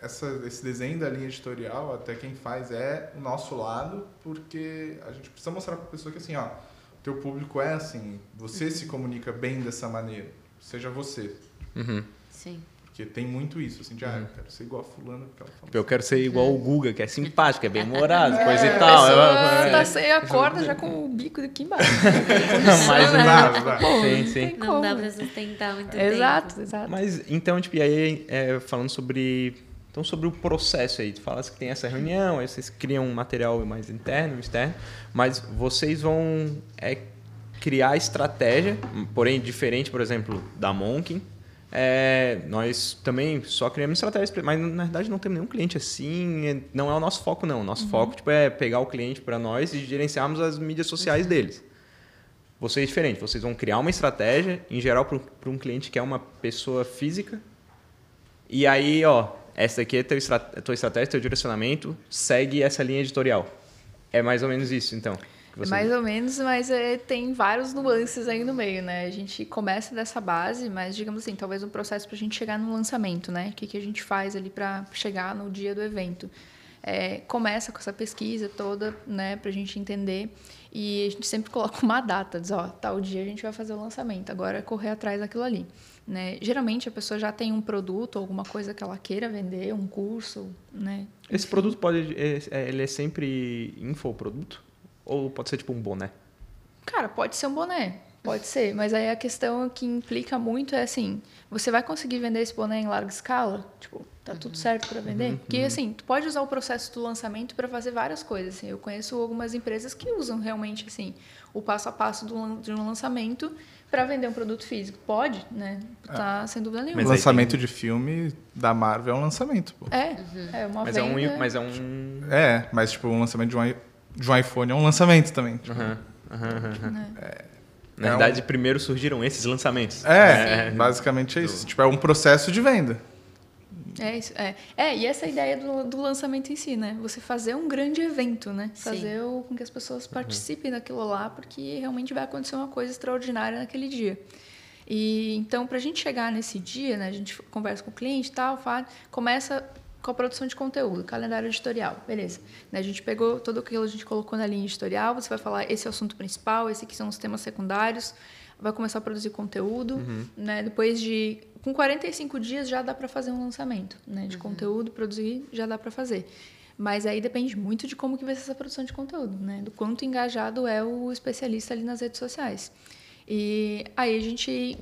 D: essa, esse desenho da linha editorial, até quem faz é o nosso lado, porque a gente precisa mostrar para a pessoa que assim, ó, o teu público é assim, você uhum. se comunica bem dessa maneira, seja você.
A: Uhum.
B: Sim.
D: Porque tem muito isso, assim, de, ah, eu quero ser igual a fulano. Porque ela fala
A: eu quero ser igual o Guga, que é simpático, é bem humorado, é, coisa e tal.
C: A pessoa é, é, acorda já com o bico aqui embaixo.
A: Mas não dá,
B: sim, sim. Não dá pra sustentar muito
C: exato,
B: tempo.
C: Exato, exato.
A: Mas, então, tipo, e aí, é, falando sobre então, sobre o processo aí, tu falas que tem essa reunião, aí vocês criam um material mais interno, externo, mas vocês vão é, criar estratégia, porém diferente, por exemplo, da Monk. É, nós também só criamos estratégias, mas na verdade não temos nenhum cliente assim, é, não é o nosso foco não. O nosso uhum. foco tipo, é pegar o cliente para nós e gerenciarmos as mídias sociais uhum. deles. Vocês é diferente, vocês vão criar uma estratégia, em geral para um cliente que é uma pessoa física, e aí, ó, essa aqui é teu tua estratégia, teu direcionamento, segue essa linha editorial. É mais ou menos isso, então.
C: É mais ou menos, mas é, tem vários nuances aí no meio, né? A gente começa dessa base, mas digamos assim, talvez um processo para a gente chegar no lançamento, né? O que, que a gente faz ali para chegar no dia do evento? É, começa com essa pesquisa toda, né, para a gente entender. E a gente sempre coloca uma data, diz, ó, tal dia a gente vai fazer o lançamento, agora é correr atrás daquilo ali. Né? Geralmente a pessoa já tem um produto, alguma coisa que ela queira vender, um curso, né?
A: Esse produto pode, é, é, ele é sempre infoproduto ou pode ser tipo um boné?
C: Cara, pode ser um boné, pode ser, mas aí a questão que implica muito é assim, você vai conseguir vender esse boné em larga escala? Tipo, tá uhum. tudo certo para vender? Uhum, Porque uhum. assim, tu pode usar o processo do lançamento para fazer várias coisas. Assim. Eu conheço algumas empresas que usam realmente assim o passo a passo do, de um lançamento para vender um produto físico. Pode, né? Tá é. sem dúvida nenhuma.
D: o lançamento tem... de filme da Marvel é um lançamento, pô.
C: É, uhum. é uma
A: mas
C: venda...
A: É um, mas é um...
D: É, mas tipo, um lançamento de um, de um iPhone é um lançamento também. Tipo,
A: uhum. Uhum. É. Na é verdade, um... primeiro surgiram esses lançamentos.
D: É, é basicamente é isso. Tipo, é um processo de venda.
C: É isso. É, é e essa ideia do, do lançamento em si, né? Você fazer um grande evento, né? Fazer o, com que as pessoas participem uhum. daquilo lá, porque realmente vai acontecer uma coisa extraordinária naquele dia. E então, para a gente chegar nesse dia, né? A gente conversa com o cliente e tal, fala, começa com a produção de conteúdo, calendário editorial, beleza. Né, a gente pegou tudo aquilo que a gente colocou na linha editorial, você vai falar esse é o assunto principal, esse aqui são os temas secundários, vai começar a produzir conteúdo, uhum. né? Depois de com 45 dias já dá para fazer um lançamento, né? De uhum. conteúdo, produzir, já dá para fazer. Mas aí depende muito de como que vai ser essa produção de conteúdo, né? Do quanto engajado é o especialista ali nas redes sociais. E aí a gente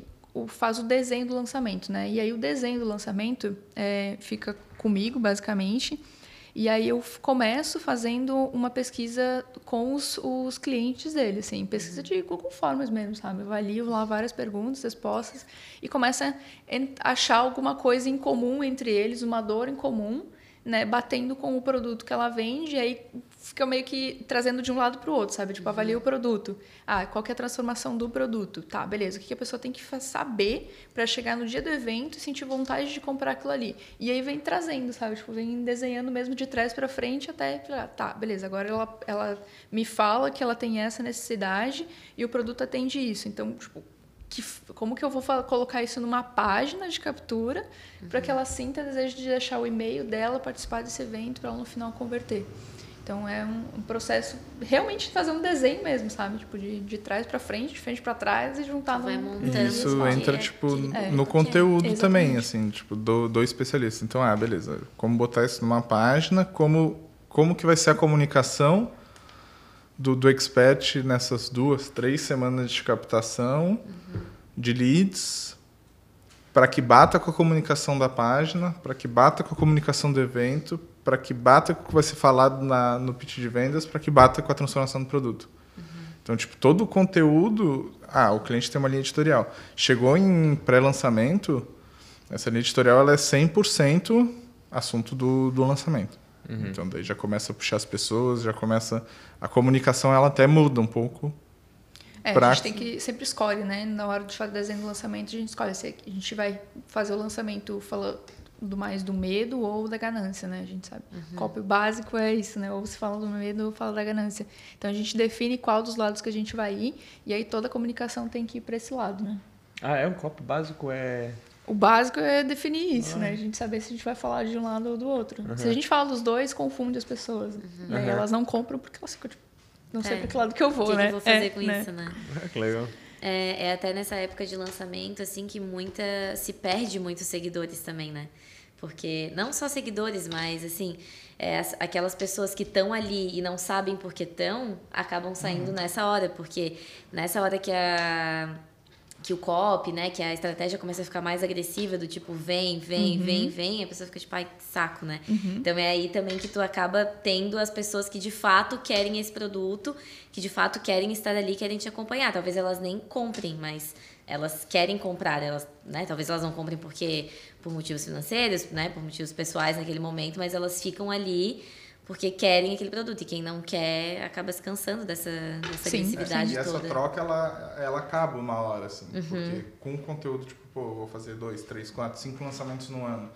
C: faz o desenho do lançamento, né? E aí o desenho do lançamento é, fica comigo, basicamente. E aí eu começo fazendo uma pesquisa com os, os clientes dele, assim, pesquisa de Google Forms mesmo, sabe? Eu avalio lá várias perguntas, respostas e começo a achar alguma coisa em comum entre eles, uma dor em comum, né, batendo com o produto que ela vende, e aí fica meio que trazendo de um lado para o outro, sabe? Tipo, avalia o produto. Ah, qual é a transformação do produto? Tá, beleza. O que a pessoa tem que saber para chegar no dia do evento e sentir vontade de comprar aquilo ali? E aí vem trazendo, sabe? Tipo, vem desenhando mesmo de trás para frente até, tá, beleza. Agora ela, ela me fala que ela tem essa necessidade e o produto atende isso. Então, tipo, que, como que eu vou colocar isso numa página de captura uhum. para que ela sinta desejo de deixar o e-mail dela, participar desse evento, para ela no final converter. Então é um, um, processo realmente fazer um desenho mesmo, sabe? Tipo, de, de trás para frente, de frente para trás e juntar
B: Vai
C: no
B: montando.
D: Isso entra, tipo, é, no conteúdo é, também, assim, tipo, do, do especialista. Então, ah, beleza. Como botar isso numa página, como, como que vai ser a comunicação do, do expert nessas duas, três semanas de captação uhum. de leads para que bata com a comunicação da página, para que bata com a comunicação do evento, para que bata com o que vai ser falado na, no pitch de vendas, para que bata com a transformação do produto. Uhum. Então, tipo, todo o conteúdo... Ah, o cliente tem uma linha editorial. Chegou em pré-lançamento, essa linha editorial ela é 100% assunto do, do lançamento. Uhum. Então, daí já começa a puxar as pessoas, já começa... A comunicação, ela até muda um pouco.
C: É, pra... a gente tem que sempre escolhe, né? Na hora de fazer desenho do lançamento, a gente escolhe se a gente vai fazer o lançamento falando do mais do medo ou da ganância, né? A gente sabe. Uhum. Cópio básico é isso, né? Ou se fala do medo ou fala da ganância. Então a gente define qual dos lados que a gente vai ir e aí toda a comunicação tem que ir para esse lado, né?
A: Ah, é? O cópio básico é...
C: O básico é definir isso, ah. né? A gente saber se a gente vai falar de um lado ou do outro. Uhum. Se a gente fala dos dois, confunde as pessoas. Uhum. Né? Elas não compram porque elas ficam tipo, não é. sei para que lado que eu vou,
B: que
C: né?
B: O que eu vou fazer é, com né? isso, né?
A: É, que legal.
B: É, é até nessa época de lançamento, assim, que muita... Se perde muitos seguidores também, né? Porque não só seguidores, mas assim, é, aquelas pessoas que estão ali e não sabem por que estão, acabam saindo uhum. nessa hora, porque nessa hora que a que o copy, né, que a estratégia começa a ficar mais agressiva, do tipo, vem, vem, uhum. vem, vem, a pessoa fica tipo, ai, saco, né? Uhum. Então é aí também que tu acaba tendo as pessoas que de fato querem esse produto, que de fato querem estar ali, querem te acompanhar. Talvez elas nem comprem, mas elas querem comprar, elas, né? Talvez elas não comprem porque por motivos financeiros, né? Por motivos pessoais naquele momento, mas elas ficam ali porque querem aquele produto e quem não quer acaba se cansando dessa, dessa Sim. agressividade
D: é,
B: toda.
D: E essa troca ela, ela acaba uma hora assim, uhum. porque com o conteúdo tipo, pô, vou fazer dois, três, quatro, cinco lançamentos no ano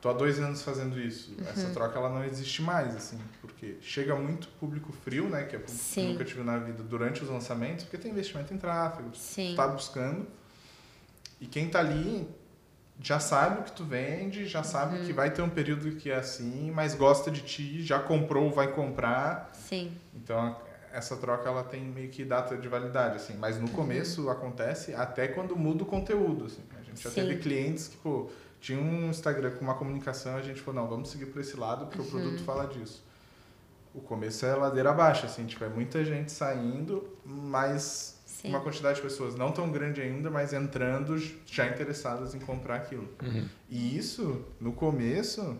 D: tô há dois anos fazendo isso. Uhum. Essa troca ela não existe mais, assim, porque chega muito público frio, né, que é público Sim. que nunca tive na vida durante os lançamentos, porque tem investimento em tráfego, Sim. tá buscando. E quem tá ali já sabe o que tu vende, já sabe uhum. que vai ter um período que é assim, mas gosta de ti, já comprou, vai comprar.
B: Sim.
D: Então essa troca ela tem meio que data de validade, assim, mas no uhum. começo acontece até quando muda o conteúdo, assim. A gente já Sim. teve clientes que, pô, tinha um Instagram com uma comunicação, a gente falou, não, vamos seguir por esse lado, porque uhum. o produto fala disso. O começo é ladeira abaixo, assim, tipo, é muita gente saindo, mas Sim. uma quantidade de pessoas não tão grande ainda, mas entrando já interessadas em comprar aquilo. Uhum. E isso, no começo,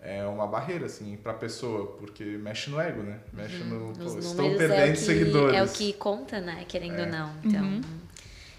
D: é uma barreira, assim, pra pessoa, porque mexe no ego, né? Mexe uhum. no. Pô, estou perdendo é que, seguidores.
B: É o que conta, né? Querendo é. ou não. Então. Uhum.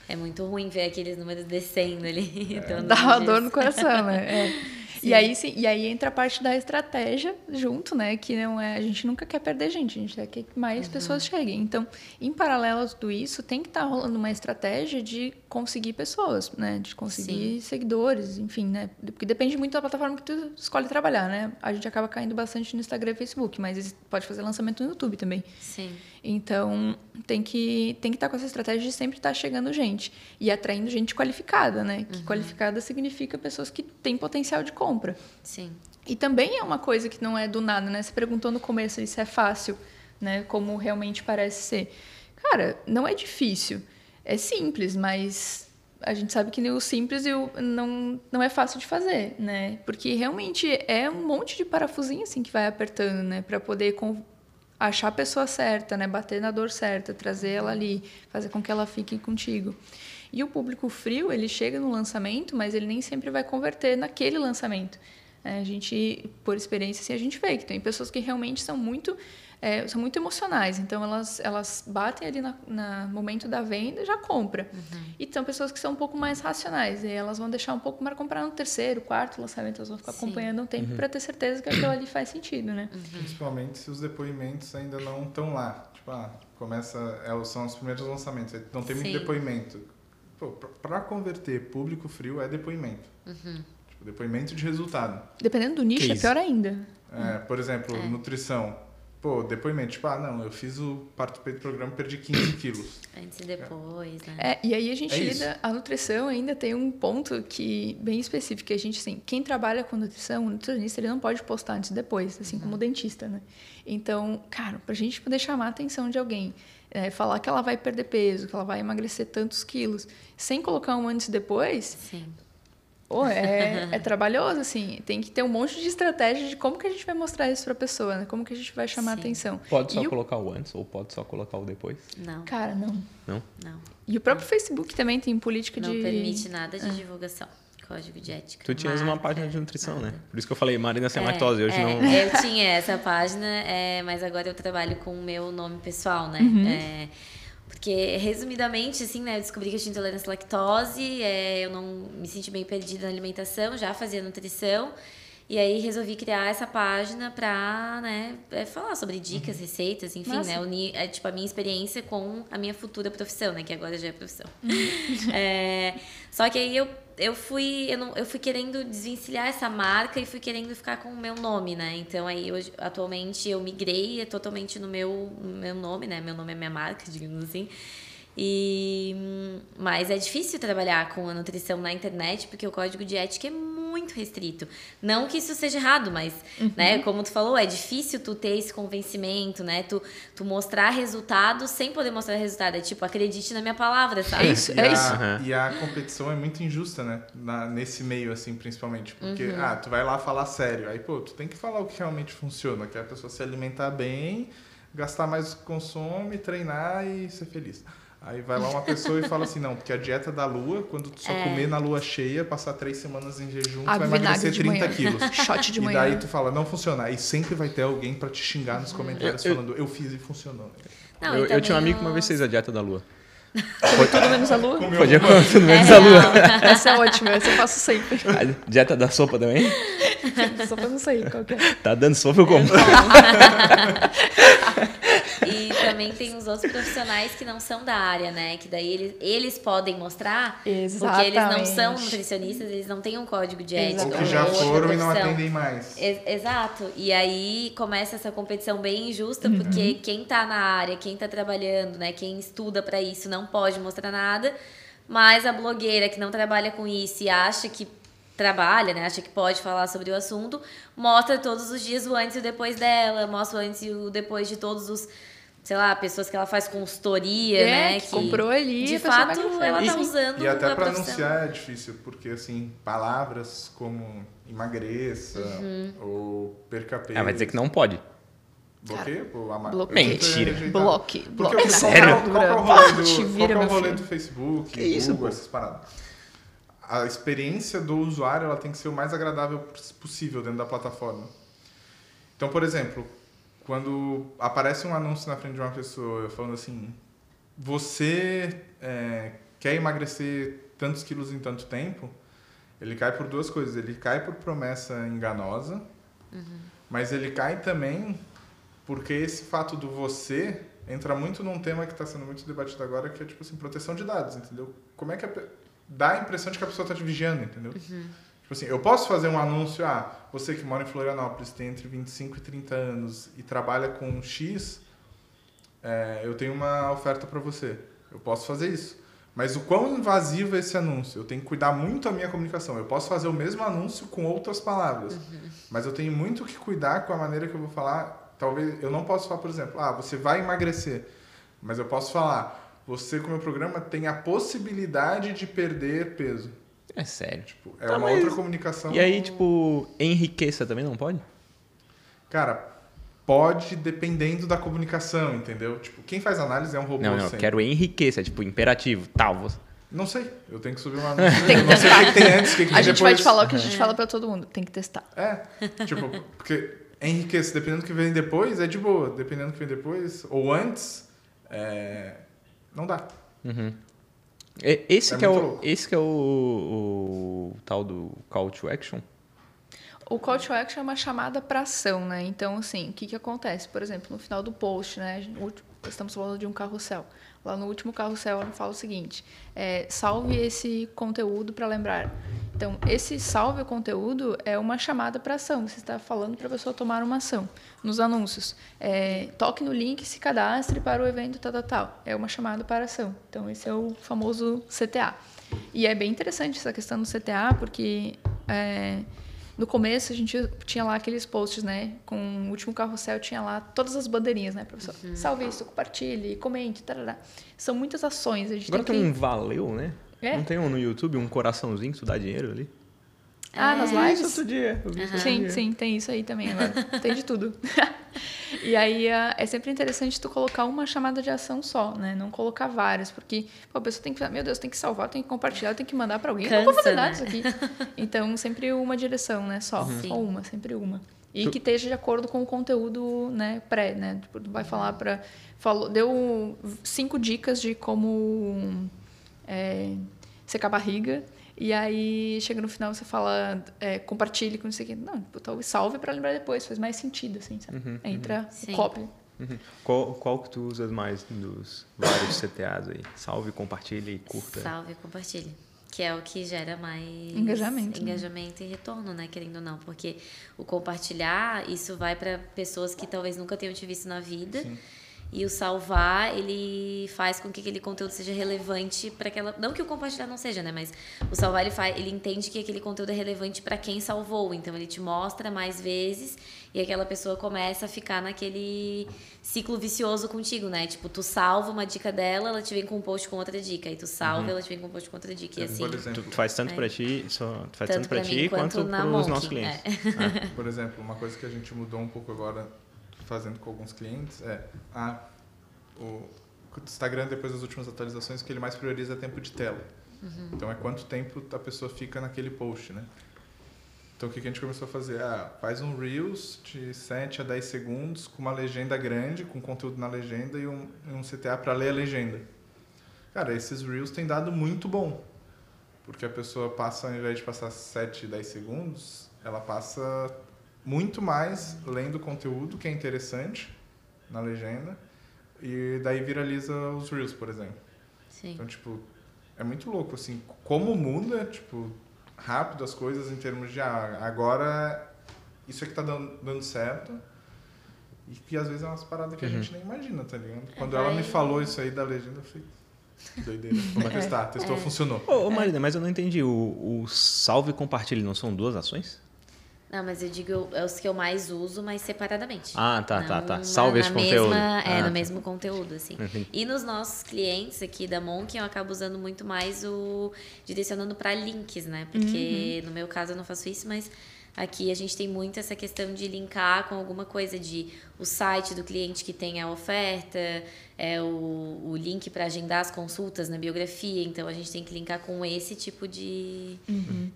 B: É muito ruim ver aqueles números descendo ali. É.
C: Dá uma dor no coração, né? É. E aí, sim, e aí entra a parte da estratégia junto, né? Que não é, a gente nunca quer perder gente, a gente quer que mais uhum. pessoas cheguem. Então, em paralelo a tudo isso, tem que estar tá rolando uma estratégia de conseguir pessoas, né? De conseguir sim. seguidores, enfim, né? Porque depende muito da plataforma que tu escolhe trabalhar, né? A gente acaba caindo bastante no Instagram e Facebook, mas pode fazer lançamento no YouTube também.
B: Sim.
C: Então, tem que tem que estar tá com essa estratégia de sempre estar tá chegando gente e atraindo gente qualificada, né? Que uhum. qualificada significa pessoas que têm potencial de compra.
B: Sim.
C: E também é uma coisa que não é do nada, né? Você perguntou no começo se é fácil, né? Como realmente parece ser. Cara, não é difícil. É simples, mas a gente sabe que o simples não, não é fácil de fazer, né? Porque realmente é um monte de parafusinho assim que vai apertando, né? Para poder achar a pessoa certa, né? Bater na dor certa, trazer ela ali, fazer com que ela fique contigo. E o público frio, ele chega no lançamento, mas ele nem sempre vai converter naquele lançamento. É, a gente, por experiência, assim, a gente vê que tem pessoas que realmente são muito é, são muito emocionais. Então, elas, elas batem ali no momento da venda e já compra. Uhum. E são pessoas que são um pouco mais racionais. E elas vão deixar um pouco para comprar no terceiro, quarto lançamento. Elas vão ficar Sim. acompanhando um tempo uhum. para ter certeza que aquilo ali faz sentido, né?
D: Uhum. Principalmente se os depoimentos ainda não estão lá. Tipo, ah, começa... É, são os primeiros lançamentos. Não tem Sim. muito depoimento. Para converter público frio é depoimento. Uhum. Tipo, depoimento de resultado.
C: Dependendo do nicho, é pior ainda.
D: É, por exemplo, é. nutrição pô, depoimento, tipo, ah, não, eu fiz o participei do programa e perdi 15 quilos.
B: Antes e depois, né?
C: É, e aí a gente é lida, isso. a nutrição ainda tem um ponto que, bem específico, que a gente, assim, quem trabalha com nutrição, o nutricionista, ele não pode postar antes e depois, assim uhum. como o dentista, né? Então, cara, pra gente poder chamar a atenção de alguém, é, falar que ela vai perder peso, que ela vai emagrecer tantos quilos, sem colocar um antes e depois,
B: Sim.
C: Pô, é, é trabalhoso, assim. Tem que ter um monte de estratégia de como que a gente vai mostrar isso pra pessoa, né? Como que a gente vai chamar Sim. a atenção.
A: Pode só e colocar o... o antes ou pode só colocar o depois?
B: Não.
C: Cara, não.
A: Não?
B: Não.
C: E o próprio Facebook também tem política
B: não
C: de...
B: Não permite nada de ah. divulgação. Código de ética.
A: Tu tinhas uma página de nutrição, nada. né? Por isso que eu falei Marina sem é, lactose. Hoje
B: é,
A: não...
B: Eu tinha essa página, é, mas agora eu trabalho com o meu nome pessoal, né? Uhum. É, porque, resumidamente, assim, né, eu descobri que eu tinha intolerância à lactose, é, eu não me senti bem perdida na alimentação, já fazia nutrição. E aí resolvi criar essa página pra, né, é, falar sobre dicas, uhum. receitas, enfim, Nossa. né, unir, é, tipo, a minha experiência com a minha futura profissão, né, que agora já é profissão. Uhum. é, só que aí eu eu fui eu, não, eu fui querendo desvencilhar essa marca e fui querendo ficar com o meu nome, né? Então aí hoje atualmente eu migrei é totalmente no meu no meu nome, né? Meu nome é minha marca, digamos assim. E mas é difícil trabalhar com a nutrição na internet porque o código de ética é muito restrito. Não que isso seja errado, mas, uhum. né, como tu falou, é difícil tu ter esse convencimento, né? Tu, tu mostrar resultado sem poder mostrar resultado. É tipo, acredite na minha palavra, sabe?
C: É isso, é
D: a,
C: isso.
D: Uhum. E a competição é muito injusta, né? Na, nesse meio, assim, principalmente. Porque, uhum. ah, tu vai lá falar sério. Aí, pô, tu tem que falar o que realmente funciona, que é a pessoa se alimentar bem, gastar mais consumo, treinar e ser feliz. Aí vai lá uma pessoa e fala assim, não, porque a dieta da lua, quando tu só é. comer na lua cheia, passar três semanas em jejum, tu vai emagrecer 30 manhã. quilos.
C: Shot de
D: e
C: manhã.
D: E daí tu fala, não funciona. E sempre vai ter alguém para te xingar nos comentários eu, falando, eu fiz e funcionou.
A: Não, eu, eu tinha um amigo que uma vez fez a dieta da lua.
C: Foi tudo menos a lua?
A: Comeu Podia comer tudo menos é a lua.
C: Essa é ótima, essa eu faço sempre.
A: A dieta da sopa também?
C: sopa não sei qual que é.
A: Tá dando sopa, eu como.
B: E também tem os outros profissionais que não são da área, né? Que daí eles, eles podem mostrar,
C: Exatamente.
B: porque eles não são nutricionistas, eles não têm um código de ética.
D: Ou que já foram e não atendem mais.
B: exato. E aí começa essa competição bem injusta, uhum. porque quem tá na área, quem tá trabalhando, né? Quem estuda para isso não pode mostrar nada, mas a blogueira que não trabalha com isso e acha que trabalha, né, acha que pode falar sobre o assunto, mostra todos os dias o antes e o depois dela, mostra o antes e o depois de todos os sei lá, pessoas que ela faz consultoria,
C: é,
B: né?
C: Que, que comprou ali.
B: De fato, ela tá usando.
D: E até para anunciar é difícil, porque assim, palavras como emagreça uhum. ou perca peso.
A: Ah, vai dizer que não pode.
D: Bloqueio?
C: Bloque.
A: Mentira.
C: Bloque.
D: Bloque. Qual,
A: Sério?
D: Qual, qual, é o rolê do, qual é o rolê do Facebook, que Google, isso, essas paradas? A experiência do usuário ela tem que ser o mais agradável possível dentro da plataforma. Então, por exemplo, quando aparece um anúncio na frente de uma pessoa falando assim, você é, quer emagrecer tantos quilos em tanto tempo, ele cai por duas coisas. Ele cai por promessa enganosa, uhum. mas ele cai também porque esse fato do você entra muito num tema que está sendo muito debatido agora, que é tipo assim, proteção de dados, entendeu? Como é que a, dá a impressão de que a pessoa está te vigiando, entendeu? Uhum. Tipo assim, eu posso fazer um anúncio, ah, você que mora em Florianópolis, tem entre 25 e 30 anos e trabalha com X, é, eu tenho uma oferta para você. Eu posso fazer isso. Mas o quão invasivo é esse anúncio? Eu tenho que cuidar muito da minha comunicação. Eu posso fazer o mesmo anúncio com outras palavras, mas eu tenho muito que cuidar com a maneira que eu vou falar. Talvez eu não posso falar, por exemplo, ah, você vai emagrecer, mas eu posso falar, você com o meu programa tem a possibilidade de perder peso.
A: É sério.
D: Tipo, é
A: Tá,
D: uma
A: mas-
D: outra comunicação.
A: E aí, tipo, enriqueça também não pode?
D: Cara, pode dependendo da comunicação, entendeu? Tipo, quem faz análise é um robô
A: Não, não,
D: sempre.
A: quero enriqueça, é tipo, imperativo, tal. você-
D: Não sei, eu tenho que subir uma.
C: Tem que
D: não sei o que, tem antes, o que, que
C: A gente vai
D: depois.
C: te falar o que a gente fala pra todo mundo. Tem que testar.
D: É, tipo, porque enriquece, dependendo do que vem depois, é de boa. Dependendo do que vem depois, ou antes, é... não dá.
A: E- Esse
D: É
A: que é, o,
D: louco.
A: esse que é o, o tal do call to action?
C: O call to action é uma chamada para ação, né? Então, assim, o que, que acontece? Por exemplo, no final do post, né? Estamos falando de um carrossel. Lá no último carrossel, ela fala o seguinte: é, salve esse conteúdo para lembrar. Então, esse salve o conteúdo é uma chamada para ação. Você está falando para a pessoa tomar uma ação. Nos anúncios, é, toque no link, se cadastre para o evento tal, tal, tal. É uma chamada para ação. Então, esse é o famoso CTA. E é bem interessante essa questão do CTA, porque é, no começo a gente tinha lá aqueles posts, né? Com o último carrossel tinha lá todas as bandeirinhas, né, professor? Salve isso, compartilhe, comente, tarará. São muitas ações. A gente
A: Agora
C: tem
A: tem
C: que...
A: um valeu, né?
C: É.
A: Não tem um no YouTube, um coraçãozinho que tu dá dinheiro ali?
C: Ah, nas
A: Isso
C: lives?
A: outro dia. isso outro
C: Sim,
A: dia.
C: sim, tem isso aí também agora. tem de tudo. e aí ah, é sempre interessante tu colocar uma chamada de ação só, né? Não colocar várias, porque pô, a pessoa tem que falar, meu Deus, tem que salvar, tem que compartilhar, tem que mandar pra alguém. Eu não vou fazer
B: Cansa,
C: nada
B: né?
C: isso aqui. Então, sempre uma direção, né? Só,
B: Sim.
C: só uma, sempre uma. E
A: Tu-
C: que esteja de acordo com o conteúdo, né, pré, né? Tipo, tu vai falar pra... Falou, deu cinco dicas de como é, secar a barriga. E aí, chega no final, você fala, é, compartilhe com não sei o quê. Não, tipo, talvez salve pra lembrar depois. Faz mais sentido, assim, sabe? Entra
B: Sim.
C: o copy.
A: Uhum. Qual, qual que tu usas mais dos vários CTAs aí? Salve, compartilhe e curta.
B: Salve, compartilhe. Que é o que gera mais
C: Engajamento, né?
B: engajamento e retorno, né? Querendo ou não. Porque o compartilhar, isso vai para pessoas que talvez nunca tenham te visto na vida. E o salvar, ele faz com que aquele conteúdo seja relevante para aquela. Não que o compartilhar não seja, né? Mas o salvar, ele, faz, ele entende que aquele conteúdo é relevante para quem salvou. Então, ele te mostra mais vezes e aquela pessoa começa a ficar naquele ciclo vicioso contigo, né? Tipo, tu salva uma dica dela, ela te vem com um post com outra dica. E tu salva, ela te vem com um post com outra dica. E assim.
D: Por exemplo,
A: Tu, tu faz tanto
B: É.
A: pra ti, só, tu faz
B: Tanto
A: tanto, pra
B: pra
A: ti
B: mim
A: quanto,
B: quanto
A: pros
B: Monk,
A: nossos clientes.
B: é.
D: Por exemplo, uma coisa que a gente mudou um pouco agora, fazendo com alguns clientes, é a, o Instagram, depois das últimas atualizações, o que ele mais prioriza é tempo de tela. Então, é quanto tempo a pessoa fica naquele post, né? Então, o que a gente começou a fazer? Ah, faz um Reels de 7 a 10 segundos com uma legenda grande, com conteúdo na legenda e um, um CTA para ler a legenda. Cara, esses Reels têm dado muito bom. Porque a pessoa passa, ao invés de passar 7, 10 segundos, ela passa muito mais lendo conteúdo, que é interessante, na legenda. E daí viraliza os Reels, por exemplo.
B: Sim.
D: Então, tipo, é muito louco, assim, como muda, tipo, rápido as coisas em termos de, ah, agora isso aqui tá dando, dando certo. E que às vezes é umas paradas que a gente nem imagina, tá ligado? Quando ela me falou isso aí da legenda, eu falei, que doideira. Vamos testar. Testou, funcionou.
A: Ô, ô Marina, mas eu não entendi. O, o salve e compartilhe não são duas ações?
B: Não, mas eu digo é os que eu mais uso, mas separadamente.
A: Ah, tá, tá,
B: Não
A: tá.
B: na-
A: Salve
B: na
A: esse conteúdo.
B: mesma- É,
A: Ah,
B: no
A: tá.
B: mesmo conteúdo, assim.
A: Entendi.
B: E nos nossos clientes aqui da Monk, eu acabo usando muito mais o direcionando para links, né? Porque
A: Uhum.
B: no meu caso eu não faço isso, mas aqui a gente tem muito essa questão de linkar com alguma coisa de o site do cliente que tem a oferta, é o, o link para agendar as consultas na biografia. Então a gente tem que linkar com esse tipo de,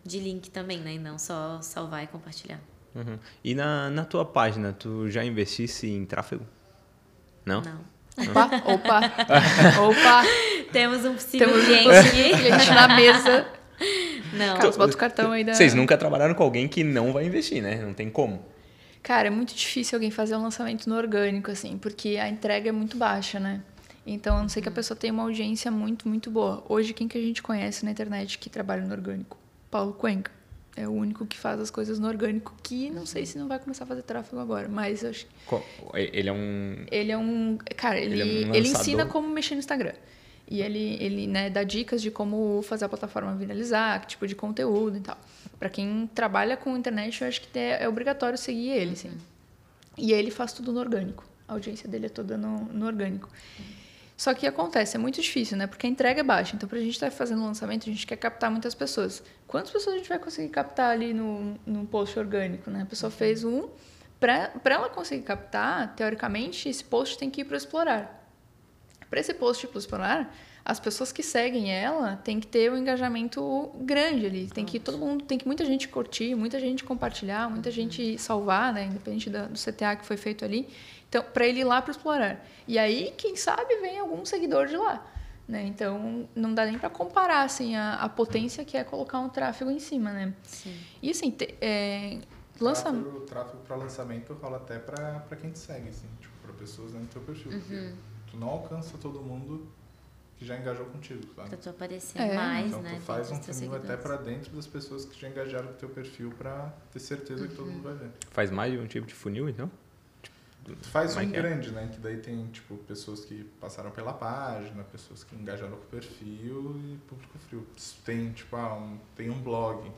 B: de link também, né? E não só salvar e compartilhar.
A: Uhum. E na, na tua página, tu já investisse em tráfego? Não?
B: Não.
C: Opa, opa, opa.
B: Temos um possível
C: Temos
B: cliente
C: na mesa.
B: Não.
C: Carlos, bota o cartão aí da...
A: Vocês nunca trabalharam com alguém que não vai investir, né? Não tem como.
C: Cara, é muito difícil alguém fazer um lançamento no orgânico, assim, porque a entrega é muito baixa, né? Então, a não ser que a pessoa tenha uma audiência muito, muito boa. Hoje, quem que a gente conhece na internet que trabalha no orgânico? Paulo Cuenca. É o único que faz as coisas no orgânico, que não sei se não vai começar a fazer tráfego agora, mas eu acho
A: Ele é um.
C: ele é um. Cara, ele,
A: Ele é um
C: ele ensina como mexer no Instagram. E ele, ele né, dá dicas de como fazer a plataforma viralizar, que tipo de conteúdo e tal. Para quem trabalha com internet, eu acho que é, é obrigatório seguir ele, sim. E ele faz tudo no orgânico. A audiência dele é toda no, no orgânico. Só que acontece, é muito difícil, né? Porque a entrega é baixa. Então, para a gente estar tá fazendo lançamento, a gente quer captar muitas pessoas. Quantas pessoas a gente vai conseguir captar ali no, no post orgânico, né? A pessoa fez um. Para ela conseguir captar, teoricamente, esse post tem que ir para explorar. Para esse post ir para explorar, as pessoas que seguem ela tem que ter um engajamento grande ali. Tem que todo mundo, tem que muita gente curtir, muita gente compartilhar, muita gente salvar, né? Independente do, do CTA que foi feito ali. Então, para ele ir lá para explorar. E aí, quem sabe, vem algum seguidor de lá. Né? Então, não dá nem para comparar assim, a, a, potência que é colocar um tráfego em cima. Né?
B: Sim.
C: E assim, te, é, lança...
D: O tráfego para lançamento rola até para quem te segue, assim, tipo, para pessoas dentro do teu perfil. Uhum. Tu não alcança todo mundo que já engajou contigo, sabe?
B: Pra tu aparecer é. mais,
D: então,
B: né?
D: tu faz um funil até para dentro das pessoas que já engajaram com o teu perfil para ter certeza uhum. que todo mundo vai ver.
A: Faz mais de um tipo de funil, então?
D: Tipo, tu faz um é, é grande, né? Que daí tem, tipo, pessoas que passaram pela página, pessoas que engajaram com o perfil e público frio. Tem, tipo, ah, um, tem um blog.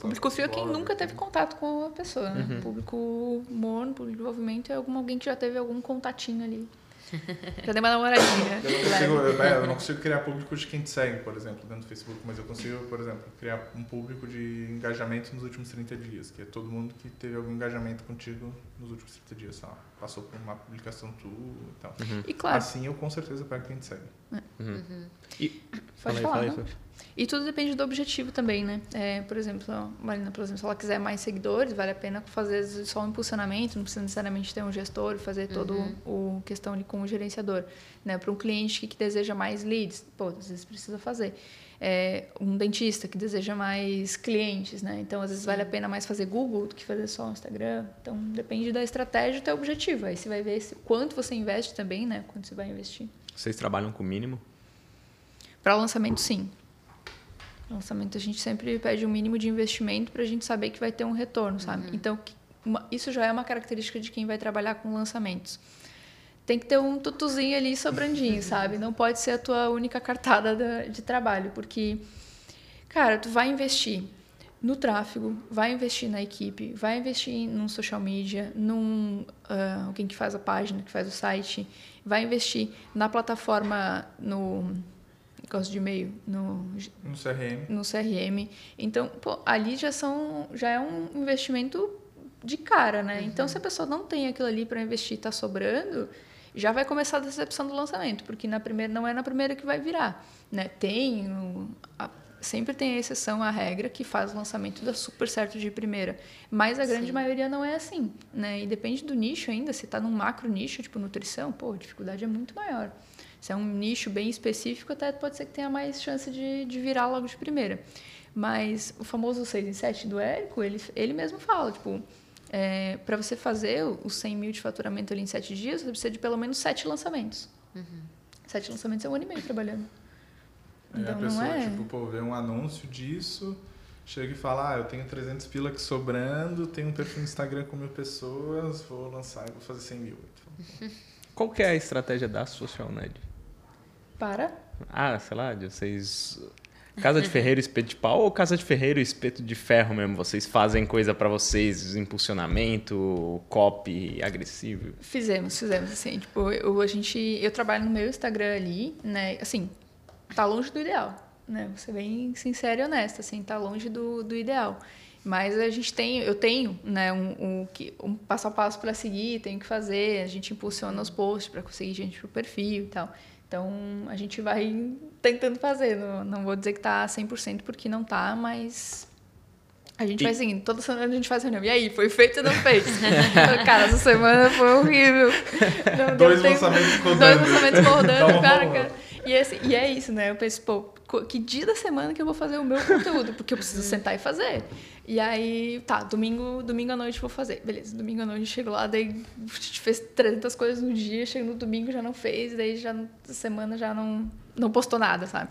C: Público frio é quem nunca teve contato com a pessoa, né? Uhum. Público morno, público de desenvolvimento é algum, alguém que já teve algum contatinho ali. Já dei uma namoradinha.
D: Eu não, consigo, eu, é, eu não consigo criar público de quem te segue, por exemplo, dentro do Facebook, mas eu consigo, por exemplo, criar um público de engajamento nos últimos 30 dias, que é todo mundo que teve algum engajamento contigo nos últimos 30 dias, sei lá, passou por uma publicação tua e tal.
C: Uhum. E claro.
D: Assim eu com certeza pego quem te segue.
C: Uhum. Uhum. E, Pode fala aí, falar, fala aí, e tudo depende do objetivo também, né? É, por exemplo, a Marina, por exemplo, se ela quiser mais seguidores, vale a pena fazer só um impulsionamento, não precisa necessariamente ter um gestor e fazer todo uhum. o questão ali com o gerenciador. Né? Para um cliente que, que, deseja mais leads, pô, às vezes precisa fazer. É, um dentista que deseja mais clientes, né? Então, às vezes vale a pena mais fazer Google do que fazer só o Instagram. Então, depende da estratégia do teu objetivo. Aí você vai ver se, quanto você investe também, né? Quanto você vai investir.
A: Vocês trabalham com mínimo?
C: Para lançamento, sim. Lançamento a gente sempre pede um mínimo de investimento para a gente saber que vai ter um retorno, sabe? Uhum. Então uma, isso já é uma característica de quem vai trabalhar com lançamentos. Tem que ter um tutuzinho ali sobrandinho, sabe? Não pode ser a tua única cartada de, de trabalho, porque cara, tu vai investir no tráfego, vai investir na equipe, vai investir num social media, num uh, alguém que faz a página, que faz o site, vai investir na plataforma, no gosto de e-mail no,
D: no CRM.
C: No CRM. Então, pô, ali já são já é um investimento de cara, né? Uhum. Então, se a pessoa não tem aquilo ali para investir, está sobrando, já vai começar a decepção do lançamento, porque na primeira não é na primeira que vai virar, né? Tem a, sempre tem a exceção à regra que faz o lançamento dar super certo de primeira, mas a grande Sim. maioria não é assim, né? E depende do nicho ainda, se está num macro nicho, tipo nutrição, pô, a dificuldade é muito maior. Se é um nicho bem específico, até pode ser que tenha mais chance de, de virar logo de primeira. Mas o famoso 6 em 7 do Érico, ele, ele mesmo fala, tipo, é, para você fazer os 100 mil de faturamento ali em 7 dias, você precisa de pelo menos 7 lançamentos. Uhum. 7 lançamentos é um ano e meio trabalhando.
D: É, então, a pessoa, não é... tipo, pô, vê um anúncio disso, chega e fala, ah, eu tenho 300 pila aqui sobrando, tenho um perfil no Instagram com mil pessoas, vou lançar e vou fazer 100 mil.
A: Qual que é a estratégia da Social Net?
C: Para?
A: Ah, sei lá, de vocês. Casa de Ferreiro espeto de pau ou Casa de Ferreiro espeto de ferro mesmo? Vocês fazem coisa para vocês, impulsionamento, copy agressivo?
C: Fizemos, fizemos, assim, tipo, eu, a gente, eu trabalho no meu Instagram ali, né, assim, tá longe do ideal, né, vou ser bem sincera e honesta, assim, tá longe do, do ideal. Mas a gente tem, eu tenho, né, um, um, um passo a passo para seguir, tenho que fazer, a gente impulsiona os posts para conseguir gente pro perfil e tal. Então, a gente vai tentando fazer. Não, não vou dizer que está 100% porque não está, mas a gente e... vai seguindo. Toda semana a gente faz reunião. E aí, foi feito ou não fez? cara, essa semana foi horrível.
D: Não, dois lançamentos rodando.
C: Dois lançamentos rodando, cara, cara. E, esse, e é isso, né? Eu penso, pô, que dia da semana que eu vou fazer o meu conteúdo? Porque eu preciso sentar e fazer. E aí, tá, domingo, domingo à noite vou fazer. Beleza, domingo à noite chego lá, daí a gente fez 300 coisas no dia, chega no domingo já não fez, daí já na semana já não, não postou nada, sabe?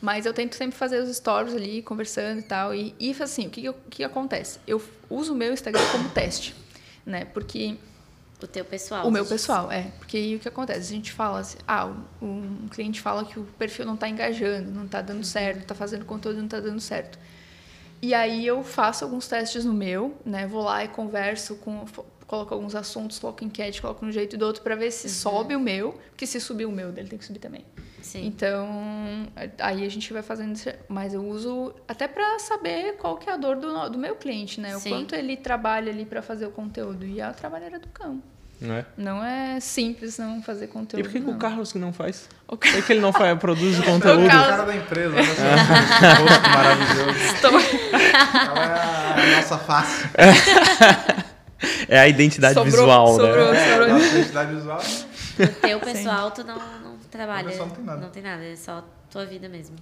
C: Mas eu tento sempre fazer os stories ali, conversando e tal. E, e assim, o que, que, que acontece? Eu uso o meu Instagram como teste, né? Porque
B: O teu pessoal.
C: O meu pessoal, é. Porque aí o que acontece? A gente fala assim, ah, um cliente fala que o perfil não está engajando, não está dando certo, está fazendo conteúdo não está dando certo. E aí eu faço alguns testes no meu, né? Vou lá e converso com coloco alguns assuntos, coloco enquete, coloco um jeito e do outro para ver se sobe o meu, porque se subir o meu, dele tem que subir também.
B: Sim.
C: Então, aí a gente vai fazendo, isso, mas eu uso até para saber qual que é a dor do, do meu cliente, né? O
B: Sim.
C: quanto ele trabalha ali para fazer o conteúdo e a trabalheira do cão.
A: Não é?
C: Não é simples não fazer conteúdo.
A: E por que, que o Carlos que não faz?
C: O
A: Por que que ele não faz, produz o
D: O
A: conteúdo?
C: Carlos-
D: cara da empresa, olha só. Esse rosto maravilhoso.
C: Estou-
D: Ela é a nossa face.
A: É a identidade
C: Sobrou-
A: visual,
C: sobrou.
A: né?
D: É, a
C: Sobrou.
D: nossa identidade visual.
B: O teu pessoal, tu não, não trabalha.
D: Não tem nada.
B: Não tem nada, é só tua vida mesmo.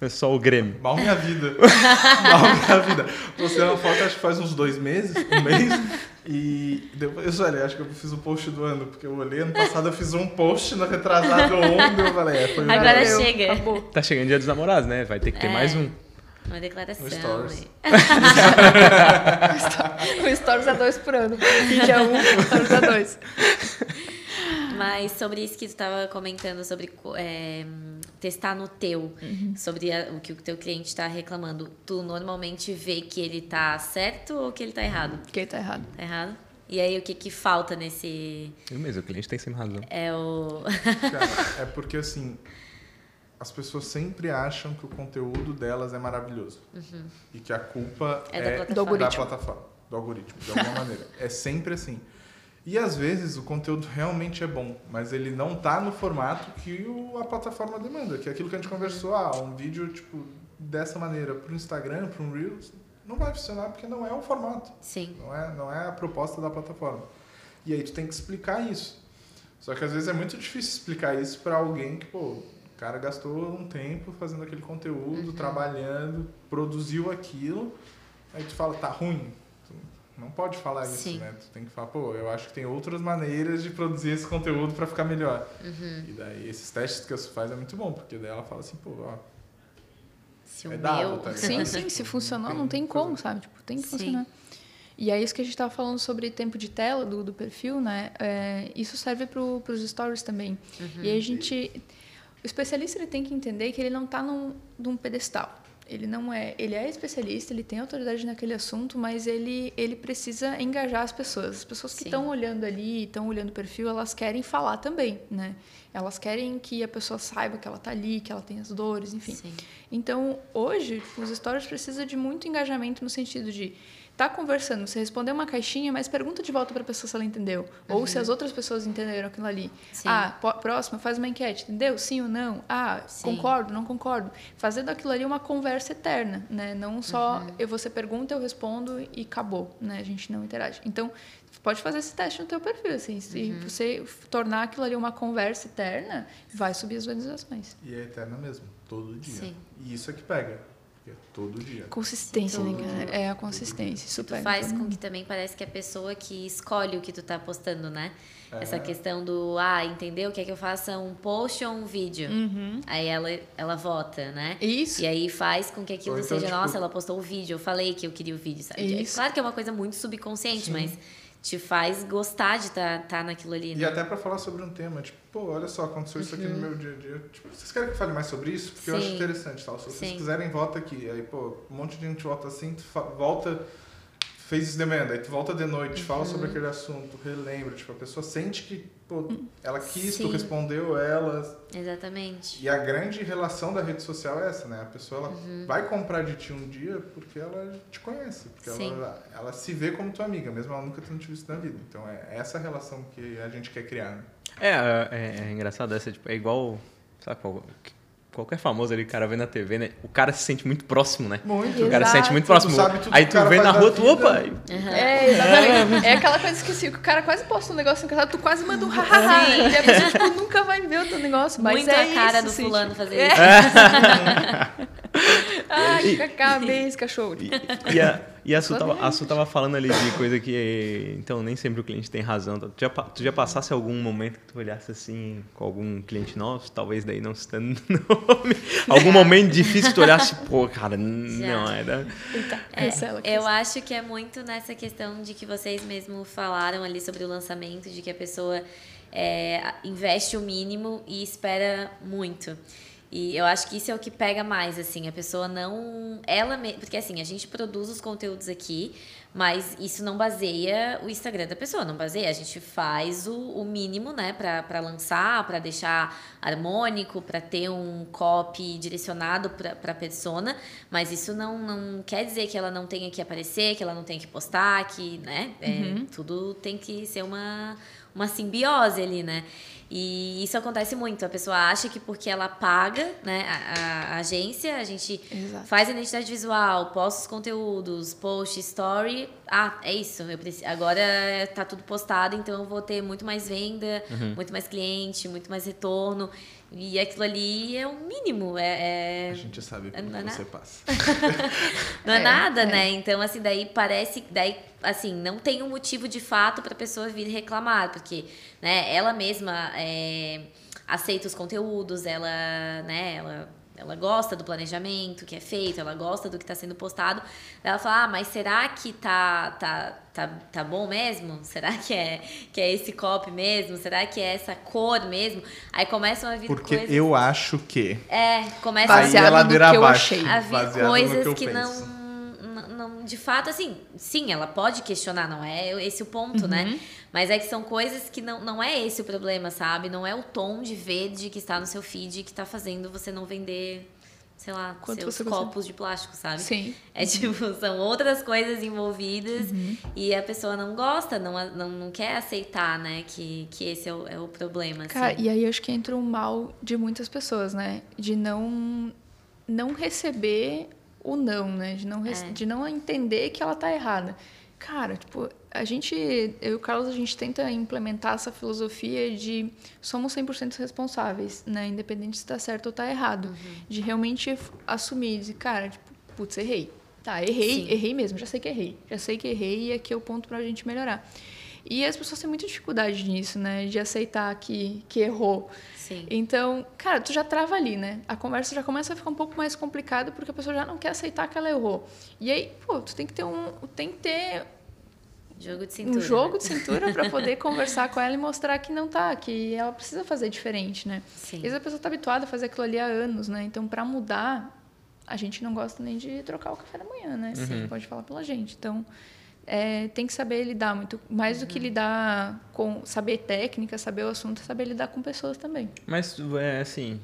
A: É só o Grêmio.
D: Mal minha vida. Mal minha vida. Você não falta, acho que faz uns dois meses, um mês. E depois, olha, acho que eu fiz o post do ano, porque eu olhei ano passado, eu fiz um post no retrasado ontem, eu falei, é, foi o
B: Agora chega.
C: Acabou.
A: Tá chegando dia dos namorados, né? Vai ter que ter
B: É.
A: mais um.
B: Uma declaração.
D: No Stories.
C: O Stories é dois por ano. Vídeo é um, o Stories é dois.
B: Mas sobre isso que tu estava comentando, sobre é, testar no teu, sobre a- o que o teu cliente está reclamando, tu normalmente vê que ele tá certo ou que ele tá errado?
C: Quem tá errado?
B: Tá errado? E aí o que que falta nesse...
A: Eu mesmo, o cliente tem sempre razão.
B: É o...
D: Cara, é porque assim, as pessoas sempre acham que o conteúdo delas é maravilhoso. E que a culpa
B: É
D: é,
B: da
D: da,
B: plataforma.
C: algoritmo.
D: plataforma, do algoritmo, de alguma maneira. É sempre assim. E às vezes o conteúdo realmente é bom, mas ele não tá no formato que o- a plataforma demanda, que é aquilo que a gente conversou, ah, um vídeo tipo dessa maneira para o Instagram, para um Reels, não vai funcionar porque não é o formato.
B: Sim.
D: Não é, não é a proposta da plataforma. E aí tu tem que explicar isso. Só que às vezes é muito difícil explicar isso para alguém que, pô, o cara gastou um tempo fazendo aquele conteúdo, trabalhando, produziu aquilo, aí tu fala, tá ruim. Tu não pode falar isso,
B: Sim.
D: né? Tu tem que falar, pô, eu acho que tem outras maneiras de produzir esse conteúdo para ficar melhor. E daí esses testes que você faz é muito bom, porque daí ela fala assim, pô, ó,
B: Se o
D: É dado,
B: meu...
D: tá?
C: Sim, sim, se funcionou, não tem como, sabe? Tipo, tem que
B: Sim.
C: funcionar. E é isso que a gente estava falando sobre tempo de tela do, do perfil, né? É, isso serve para os stories também. E aí a gente... O especialista ele tem que entender que ele não está num, num pedestal. Ele não é... Ele é especialista, ele tem autoridade naquele assunto, mas ele, ele precisa engajar as pessoas. As pessoas que estão olhando ali, estão olhando o perfil, elas querem falar também, né? Elas querem que a pessoa saiba que ela está ali, que ela tem as dores, enfim.
B: Sim.
C: Então, hoje, os stories precisam de muito engajamento no sentido de tá conversando, você responder uma caixinha, mas pergunta de volta para a pessoa se ela entendeu. Ou se as outras pessoas entenderam aquilo ali.
B: Uhum. Sim.
C: Ah, próxima, faz uma enquete, entendeu? Sim ou não? Ah,
B: Sim.
C: concordo, não concordo. Fazer daquilo ali uma conversa eterna, né? Não só
B: Uhum.
C: eu você pergunta, eu respondo e acabou, né? A gente não interage. Então, pode fazer esse teste no teu perfil, assim. Se
B: Uhum.
C: você tornar aquilo ali uma conversa eterna, vai subir as visualizações.
D: e é eterna mesmo, todo dia.
B: Sim.
D: E isso é que pega, é todo dia.
C: Consistência, né,
B: Todo
C: cara? É a consistência. Isso
B: Tu faz com que também parece que é a pessoa que escolhe o que tu tá postando, né?
D: É.
B: Essa questão do, ah, entendeu? Quer que eu faça um post ou um vídeo? Aí ela, ela vota, né?
C: Isso.
B: E aí faz com que aquilo
D: então,
B: seja,
D: tipo-
B: nossa, ela postou o vídeo, eu falei que eu queria o vídeo, sabe? É
C: Isso.
B: Claro que é uma coisa muito subconsciente, mas te faz gostar de estar tá, naquilo ali,
D: E
B: né?
D: até pra falar sobre um tema, tipo, pô, olha só, aconteceu isso aqui no meu dia a dia. Tipo, vocês querem que eu fale mais sobre isso? Porque eu acho
B: Sim.
D: interessante, tal. Se vocês
B: Sim.
D: quiserem, volta aqui. Aí, pô, um monte de gente volta assim, volta, fez isso de manhã, aí tu volta de noite, fala sobre aquele assunto, relembra. Tipo, a pessoa sente que, pô, ela quis, tu
B: Sim.
D: respondeu ela.
B: Exatamente.
D: E a grande relação da rede social é essa, né? A pessoa ela
B: Uhum.
D: vai comprar de ti um dia porque ela te conhece, porque
B: Sim.
D: ela, ela se vê como tua amiga, mesmo ela nunca tendo te visto na vida. Então é essa relação que a gente quer criar, né?
A: É, é, é engraçado essa, tipo, é igual, sabe, qual- qualquer famoso ali, o cara vê na TV, né? O cara se sente muito próximo, né?
D: Muito.
A: O cara se sente muito próximo.
D: Tu sabe tudo
A: Aí
D: que
A: tu vê na rua, tu, opa,
C: É, exatamente. É aquela coisa que se o cara quase posta um negócio engraçado, tu quase manda um hahaha. E a pessoa tipo, nunca vai ver o teu negócio. Mas
B: Muito
C: é
B: a cara
C: isso,
B: do
C: assim,
B: fulano
C: tipo,
B: fazer
C: é.
B: isso.
C: Ai, cacá, beijo, cachorro.
A: E, e a- E a Su, tava, a Su tava falando ali de coisa que. Então, nem sempre o cliente tem razão. Tu já, tu já passasse algum momento que tu olhasse assim com algum cliente nosso, talvez daí não citando nome. algum momento difícil que tu olhasse, pô, cara, não era.
C: Então,
B: é, eu acho que é muito nessa questão de que vocês mesmo falaram ali sobre o lançamento, de que a pessoa é, investe o mínimo e espera muito. E eu acho que isso é o que pega mais, assim, a pessoa não. Ela mesma. Porque assim, a gente produz os conteúdos aqui, mas isso não baseia o Instagram da pessoa, não baseia. A gente faz o, o mínimo, né, para lançar, para deixar harmônico, para ter um copy direcionado para a persona, mas isso não, não quer dizer que ela não tenha que aparecer, que ela não tenha que postar, que, né, é, uhum. tudo tem que ser uma, uma simbiose ali, né? E isso acontece muito. A pessoa acha que porque ela paga né, a, a agência, a gente Exato. faz a identidade visual, posta os conteúdos, post, story. Ah, é isso. Eu preciso, agora tá tudo postado, então eu vou ter muito mais venda, uhum. muito mais cliente, muito mais retorno. E aquilo ali é o mínimo. É,
D: é... A gente sabe como é, você passa.
B: não é, é nada, é. né? Então, assim, daí parece. Daí, assim, não tem um motivo de fato para a pessoa vir reclamar, porque né, ela mesma é, aceita os conteúdos, ela, né, ela ela gosta do planejamento que é feito, ela gosta do que está sendo postado. Ela fala, ah, mas será que tá, tá, tá, tá bom mesmo? Será que é, que é esse copy mesmo? Será que é essa cor mesmo? Aí começam a vir
D: Porque
B: coisas...
D: eu acho que...
B: É, começa
C: a vir
D: abaixo,
B: a vir coisas que, que não não, de fato, assim, sim, ela pode questionar, não é esse o ponto, né? uhum. né? Mas é que são coisas que não, não é esse o problema, sabe? Não é o tom de verde que está no seu feed que está fazendo você não vender, sei lá, Quanto seus copos de plástico, sabe?
C: Sim.
B: É tipo, são outras coisas envolvidas uhum. e a pessoa não gosta, não, não, não quer aceitar, né, que, que esse é o, é o problema.
C: Assim. Cara, e aí acho que entra um mal de muitas pessoas, né? De não, não receber o não, né? De não, é. de não entender que ela tá errada. Cara, tipo, a gente, eu e o Carlos, a gente tenta implementar essa filosofia de somos 100% responsáveis, né? Independente se está certo ou está errado. Uhum. De realmente assumir, dizer, cara, tipo, putz, errei. Tá, errei, Sim. errei mesmo, já sei que errei. Já sei que errei e aqui é o ponto para a gente melhorar. E as pessoas têm muita dificuldade nisso, né? De aceitar que, que errou.
B: Sim.
C: Então, cara, tu já trava ali, né? A conversa já começa a ficar um pouco mais complicada porque a pessoa já não quer aceitar que ela errou. E aí, pô, tu tem que ter um. Tem que ter
B: Jogo de cintura.
C: Um jogo de cintura para poder conversar com ela e mostrar que não tá, que ela precisa fazer diferente, né?
B: Sim.
C: Às vezes a pessoa está habituada a fazer aquilo ali há anos, né? Então, para mudar, a gente não gosta nem de trocar o café da manhã, né? Você uhum. pode falar pela gente. Então, é, tem que saber lidar muito mais do que uhum. lidar com saber técnica, saber o assunto, é saber lidar com pessoas também.
A: Mas é assim,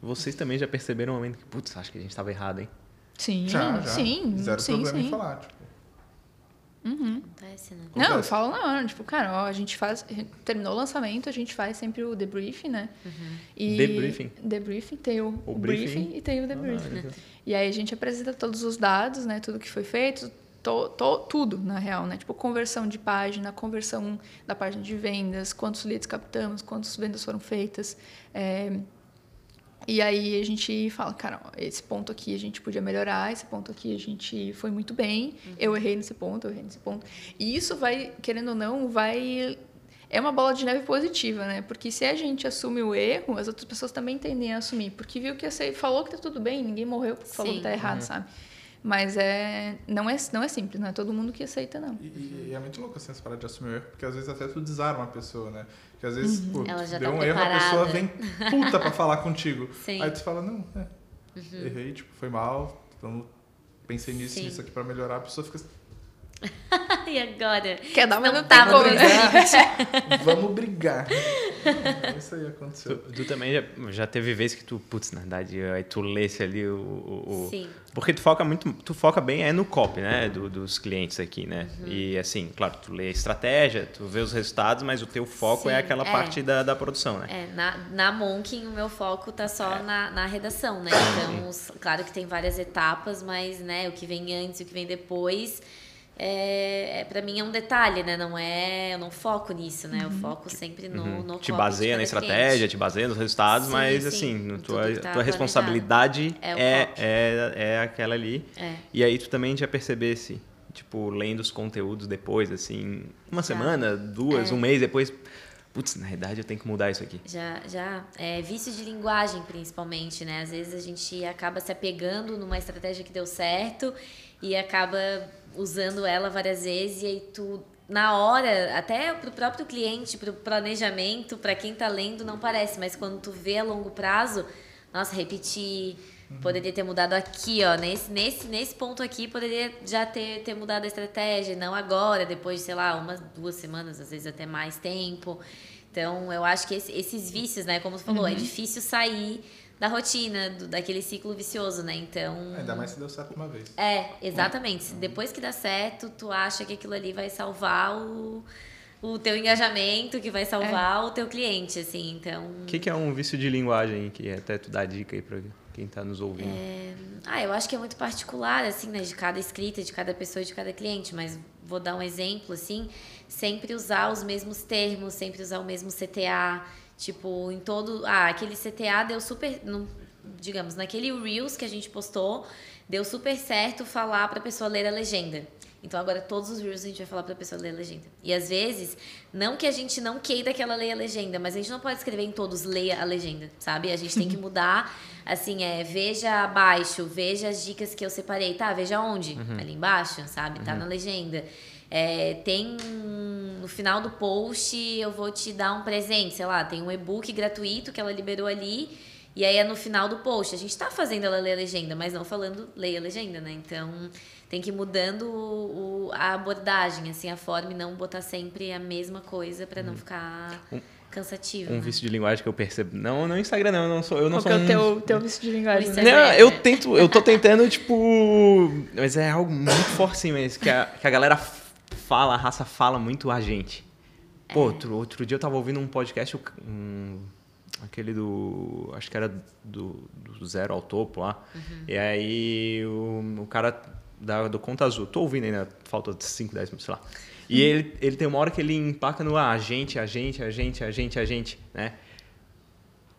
A: vocês também já perceberam um momento que, putz, acho que a gente estava errado, hein?
C: Sim,
D: já, já.
C: sim,
D: Zero
C: sim,
D: problema
C: sim.
D: em falar, tipo.
C: Uhum.
B: Acontece, né?
C: Não, eu falo na hora, tipo, cara, ó, a gente faz. Terminou o lançamento, a gente faz sempre o debriefing, né?
A: Uhum. E debriefing?
C: Debriefing, tem o,
A: o,
C: o briefing? briefing? e tem o debriefing. Ah, e aí a gente apresenta todos os dados, né? Tudo que foi feito, to, to, tudo, na real, né? Tipo, conversão de página, conversão da página de vendas, quantos leads captamos, quantas vendas foram feitas. É, e aí a gente fala, cara, esse ponto aqui a gente podia melhorar, esse ponto aqui a gente foi muito bem, uhum. eu errei nesse ponto, eu errei nesse ponto. E isso vai, querendo ou não, vai é uma bola de neve positiva, né? Porque se a gente assume o erro, as outras pessoas também tendem a assumir, porque viu que você falou que tá tudo bem, ninguém morreu porque falou que tá errado, uhum. sabe? Mas é não, é não é simples, não é todo mundo que aceita, não.
D: E, e é muito louco assim, essa parada de assumir o erro, porque às vezes até tu desarma a pessoa, né? Porque às vezes, uhum. pô,
B: Ela já
D: deu
B: tá
D: um
B: preparada.
D: erro, a pessoa vem puta pra falar contigo.
B: Sim.
D: Aí tu fala, não, é, uhum. errei, tipo, foi mal, vamos, pensei nisso, nisso aqui pra melhorar, a pessoa fica
B: e agora?
C: Quer dar uma
B: não tá
C: vamos
D: brigar. vamos brigar. Isso aí aconteceu.
A: Tu, tu, também já, já teve vezes que tu, putz, na verdade, aí tu lesse ali o, o,
B: Sim.
A: Porque tu foca muito, tu foca bem é no copy, né, do, dos clientes aqui, né? Uhum. E assim, claro, tu lê a estratégia, tu vê os resultados, mas o teu foco é Sim, é aquela é. parte da, da produção, né?
B: É, na, na Monkin o meu foco tá só é. na, na redação, né? Então, claro que tem várias etapas, mas, né, o que vem antes e o que vem depois é, é para mim é um detalhe, né? Não é, eu não foco nisso, né? Eu uhum. foco sempre no, uhum. no
A: Te baseia na estratégia, cliente. te baseia nos resultados, sim, mas sim. assim, tua, tá tua responsabilidade é, é, é, é, aquela ali.
B: É.
A: E aí tu também já percebesse tipo, lendo os conteúdos depois, assim, uma semana, duas, é. um mês depois? Putz, na verdade eu tenho que mudar isso aqui.
B: Já, já. É, vício de linguagem, principalmente, né? Às vezes a gente acaba se apegando numa estratégia que deu certo e acaba usando ela várias vezes e aí tu na hora, até para o próprio cliente, para o planejamento, para quem está lendo, não parece, mas quando tu vê a longo prazo, nossa, repetir, uhum. poderia ter mudado aqui, ó, nesse, nesse, nesse ponto aqui, poderia já ter, ter mudado a estratégia, não agora, depois de, sei lá, umas duas semanas, às vezes até mais tempo. Então, eu acho que esse, esses vícios, né, como tu falou, é uhum. é difícil sair da rotina, do, daquele ciclo vicioso, né? Então.
D: Ainda mais se deu certo uma vez.
B: É, exatamente. Uhum. Depois que dá certo, tu acha que aquilo ali vai salvar o, o teu engajamento, que vai salvar é. o teu cliente, assim. Então.
A: O que, que, é um vício de linguagem que até tu dá dica aí pra quem tá nos ouvindo?
B: É... Ah, eu acho que é muito particular, assim, né? De cada escrita, de cada pessoa e de cada cliente, mas vou dar um exemplo, assim. Sempre usar os mesmos termos, sempre usar o mesmo CTA Tipo, em todo. Ah, aquele CTA deu super. No, digamos, naquele Reels que a gente postou, deu super certo falar para a pessoa ler a legenda. Então agora todos os Reels a gente vai falar para a pessoa ler a legenda. E às vezes, não que a gente não queira que ela leia a legenda, mas a gente não pode escrever em todos leia a legenda, sabe? A gente tem que mudar, assim, é, veja abaixo, veja as dicas que eu separei, tá? Veja onde? Uhum. Ali embaixo, sabe? Tá uhum. na legenda. É, tem no final do post eu vou te dar um presente, sei lá, tem um e-book gratuito que ela liberou ali. E aí é no final do post. A gente tá fazendo ela ler a legenda, mas não falando leia a legenda, né? Então tem que ir mudando o, a abordagem, assim, a forma e não botar sempre a mesma coisa para não uhum. ficar um, cansativo.
A: Um
B: né?
A: vício de linguagem que eu percebo. Não, no Instagram não, eu não sou. Eu não
C: Qual
A: sou
C: que é o teu, teu vício de linguagem?
A: Não, eu tento, eu tô tentando, tipo. Mas é algo muito forte, assim, mas que a, que a galera fala, a raça fala muito a gente. Pô, é. outro, outro dia eu tava ouvindo um podcast, um, aquele do. Acho que era do, do Zero ao Topo lá. Uhum. E aí o, o cara da, do Conta Azul, tô ouvindo ainda, falta 5, 10 minutos, sei lá. E uhum. ele, ele tem uma hora que ele empaca no ah, a gente, a gente, a gente, a gente, a gente, né?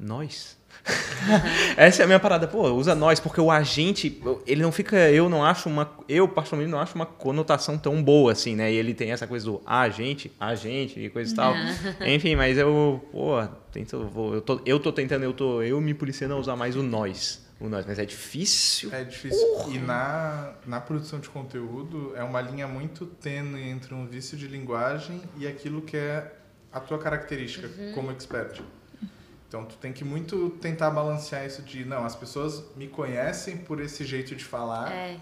A: Nós. Essa é a minha parada. Pô, usa nós, porque o agente, ele não fica. Eu não acho uma. Eu, particularmente, não acho uma conotação tão boa assim, né? E ele tem essa coisa do agente, agente e coisa e tal. Enfim, mas eu. Pô, tento, vou, eu, tô, eu tô tentando, eu tô. Eu me policiando a usar mais o nós. O nós, mas é difícil.
D: É difícil. E na, na produção de conteúdo é uma linha muito tênue entre um vício de linguagem e aquilo que é a tua característica uhum. como expert. Então tu tem que muito tentar balancear isso de não, as pessoas me conhecem por esse jeito de falar. É.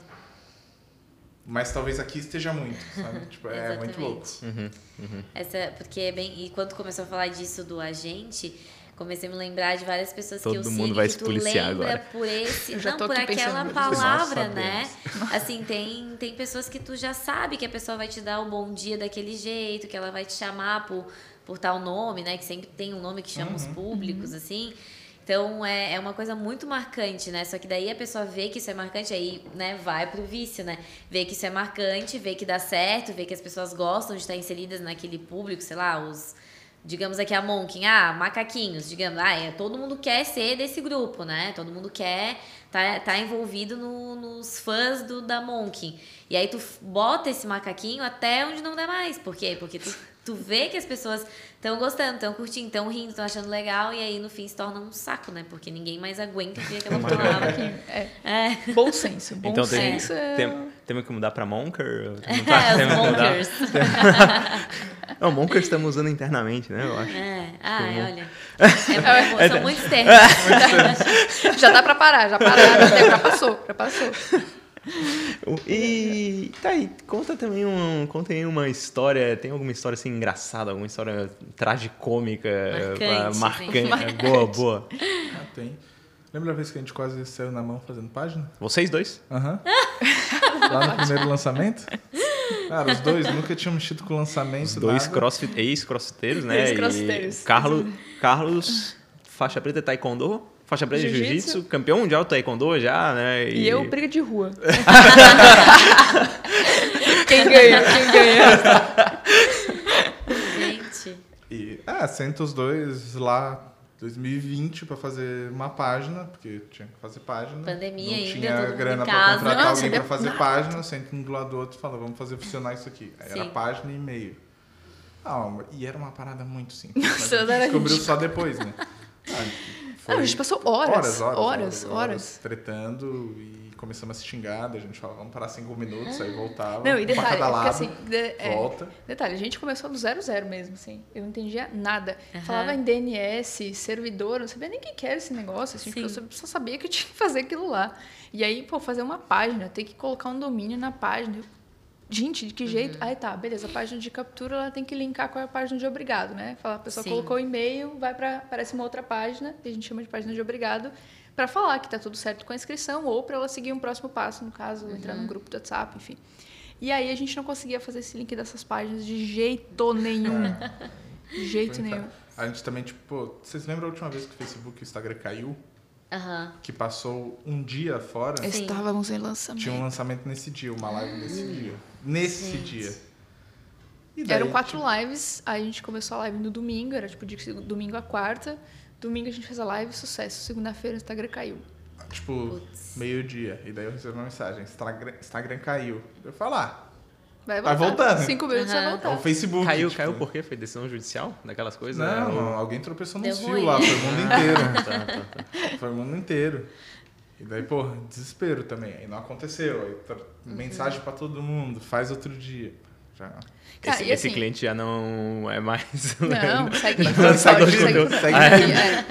D: Mas talvez aqui esteja muito, sabe? tipo, é muito louco.
B: Uhum, uhum. Essa, porque é bem. E quando começou a falar disso do agente, comecei a me lembrar de várias pessoas
A: Todo
B: que eu
A: mundo sigo vai
B: que
A: se policiar agora.
B: por esse. não, por aquela palavra, né? Assim, tem, tem pessoas que tu já sabe que a pessoa vai te dar o um bom dia daquele jeito, que ela vai te chamar por por tal nome, né? Que sempre tem um nome que chama uhum, os públicos, uhum. assim. Então é, é uma coisa muito marcante, né? Só que daí a pessoa vê que isso é marcante, aí né, vai pro vício, né? Vê que isso é marcante, vê que dá certo, vê que as pessoas gostam de estar inseridas naquele público, sei lá, os. Digamos aqui a Monkin, ah, macaquinhos, digamos, ah, é, todo mundo quer ser desse grupo, né? Todo mundo quer tá, tá envolvido no, nos fãs do, da Monkin. E aí tu bota esse macaquinho até onde não dá mais. Por quê? Porque tu tu vê que as pessoas estão gostando, estão curtindo, estão rindo, estão achando legal, e aí no fim se torna um saco, né? Porque ninguém mais aguenta ver aquela palavra.
C: é. é. Bom senso. Bom
A: então,
C: senso. Tem,
A: é... tem, temos que mudar para Monker?
B: É, os Monkers.
A: Não, Monkers estamos usando internamente, né? Eu acho.
B: É. Ah, tipo, olha. É, é, são muitos termos.
C: já dá para parar, já pararam, já passou, já passou.
A: E tá aí, conta também um, conta aí uma história, tem alguma história assim engraçada, alguma história tragicômica,
B: marcante,
A: marcante, marcante. boa, boa.
D: Ah, tem. Lembra a vez que a gente quase saiu na mão fazendo página?
A: Vocês dois?
D: Aham. Uhum. Lá no primeiro lançamento? Cara, os dois nunca tinham mexido com o lançamento. Os
A: dois crossfit, ex-crossfiteiros, né?
C: Ex-crossfiteiros.
A: Carlos, Carlos, faixa preta taekwondo faixa preta de jiu-jitsu, campeão mundial taekwondo já, né?
C: E... e eu briga de rua. quem ganha? Quem ganha?
B: Gente.
D: E, ah, senta os dois lá 2020 para fazer uma página, porque tinha que fazer página.
B: Pandemia
D: não
B: ainda,
D: tinha grana para
B: casa.
D: contratar
C: Nossa,
D: alguém para fazer
C: nada.
D: página, senta um do lado do outro e fala, vamos fazer funcionar isso aqui. Aí era página e e-mail. Ah, e era uma parada muito simples.
C: Nossa,
D: a gente
C: era
D: descobriu
C: ridículo.
D: só depois, né? Ah,
C: Ah, a gente passou horas,
D: horas,
C: horas, horas.
D: tretando e começamos a se xingar, a gente falava, vamos parar cinco minutos, aí voltava,
C: Não, e detalhe,
D: cada
C: porque
D: lado,
C: assim, de- é,
D: volta.
C: detalhe, a gente começou do zero zero mesmo, assim. Eu não entendia nada. Falava em DNS, servidor, eu não sabia nem o que que era esse negócio, assim, eu só sabia que eu tinha que fazer aquilo lá. E aí, pô, fazer uma página, ter que colocar um domínio na página. Eu, Gente, de que jeito?
B: Uhum.
C: Aí tá, beleza, a página de captura ela tem que linkar com a página de obrigado, né? Falar, a pessoa
B: Sim.
C: colocou o e-mail, vai para aparece uma outra página, que a gente chama de página de obrigado, para falar que tá tudo certo com a inscrição ou para ela seguir um próximo passo, no caso, entrar
B: Uhum.
C: num grupo do WhatsApp, enfim. E aí a gente não conseguia fazer esse link dessas páginas de jeito nenhum. De jeito
D: Foi um
C: nenhum.
D: A gente também, tipo, pô, vocês lembram a última vez que o Facebook e o Instagram caiu?
B: Aham.
D: Que passou um dia fora?
B: Sim.
C: Estávamos em lançamento.
D: Tinha um lançamento nesse dia, uma live nesse dia. Nesse
B: Gente.
D: dia. E daí,
C: Eram quatro
D: tipo,
C: lives, aí a gente começou a live no domingo, era tipo de domingo a quarta. Domingo a gente fez a live, sucesso. Segunda-feira o Instagram caiu.
D: Tipo, meio-dia. E daí eu recebi uma mensagem: Instagram, Instagram caiu. Eu falei, ah,
C: Vai
D: Vai
C: voltar.
D: voltando.
C: Cinco minutos vai
B: Aham.
D: é o
C: voltar.
D: Facebook.
A: Caiu,
D: tipo,
A: caiu por quê? Foi decisão judicial? Daquelas coisas?
D: Não,
A: É,
D: não, alguém tropeçou fios
B: ruim.
D: lá, foi o mundo inteiro.
A: Tá, tá, tá.
D: Foi o mundo inteiro. E daí, pô, desespero também. Aí não aconteceu. Aí
C: Uhum.
D: mensagem pra todo mundo, faz outro dia. Já.
C: Cara,
A: esse,
C: e
A: esse
C: assim-
A: cliente já não é mais.
C: Não, segue
D: Não,
C: pode,
D: segue
C: segue,
D: o
C: segue,
D: conteúdo, segue
C: É,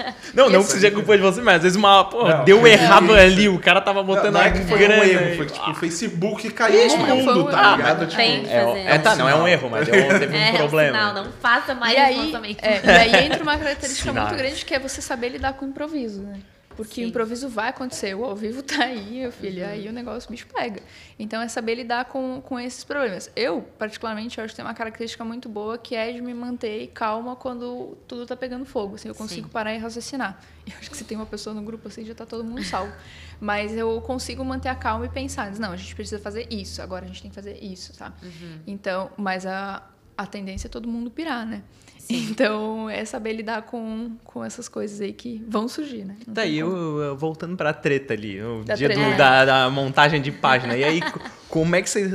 C: é.
A: Não,
C: E
A: não
C: assim-
A: que seja culpa de você, mas às vezes uma. Pô,
D: Não,
A: deu
D: foi
A: errado ali, o cara tava botando
D: não, não
A: a
D: é que foi um erro, foi que tipo, o Facebook caiu
C: Ixi,
D: no
C: não,
D: mundo,
C: foi um-
D: tá
C: Ah,
D: ligado? Tipo,
B: tem que
A: É,
B: fazer.
A: é, tá, não é um erro, mas é um, teve um
B: É,
A: problema.
B: Sinal, não faça mais
C: E aí, é, e aí entra uma característica muito grande que é você saber lidar com o improviso, né? Porque
B: Sim.
C: o improviso vai acontecer, o ao vivo tá aí, meu filho,
B: Uhum.
C: aí o negócio o bicho pega. Então é saber lidar com, com esses problemas. Eu, particularmente, acho que tem uma característica muito boa que é de me manter calma quando tudo tá pegando fogo. Assim, eu consigo
B: Sim.
C: parar e raciocinar. Eu acho que se tem uma pessoa no grupo assim, já tá todo mundo salvo. Mas eu consigo manter a calma e pensar, não, a gente precisa fazer isso, agora a gente tem que fazer isso, tá?
B: Uhum.
C: Então, mas a, a tendência é todo mundo pirar, né? Então, é saber lidar com, com essas coisas aí que vão surgir, né? Não
A: Tá
C: tem
A: aí,
C: como.
A: eu, eu- voltando pra treta ali, o
C: Da
A: dia do-
C: treta.
A: da, da montagem de página. E aí, co- como é que vocês.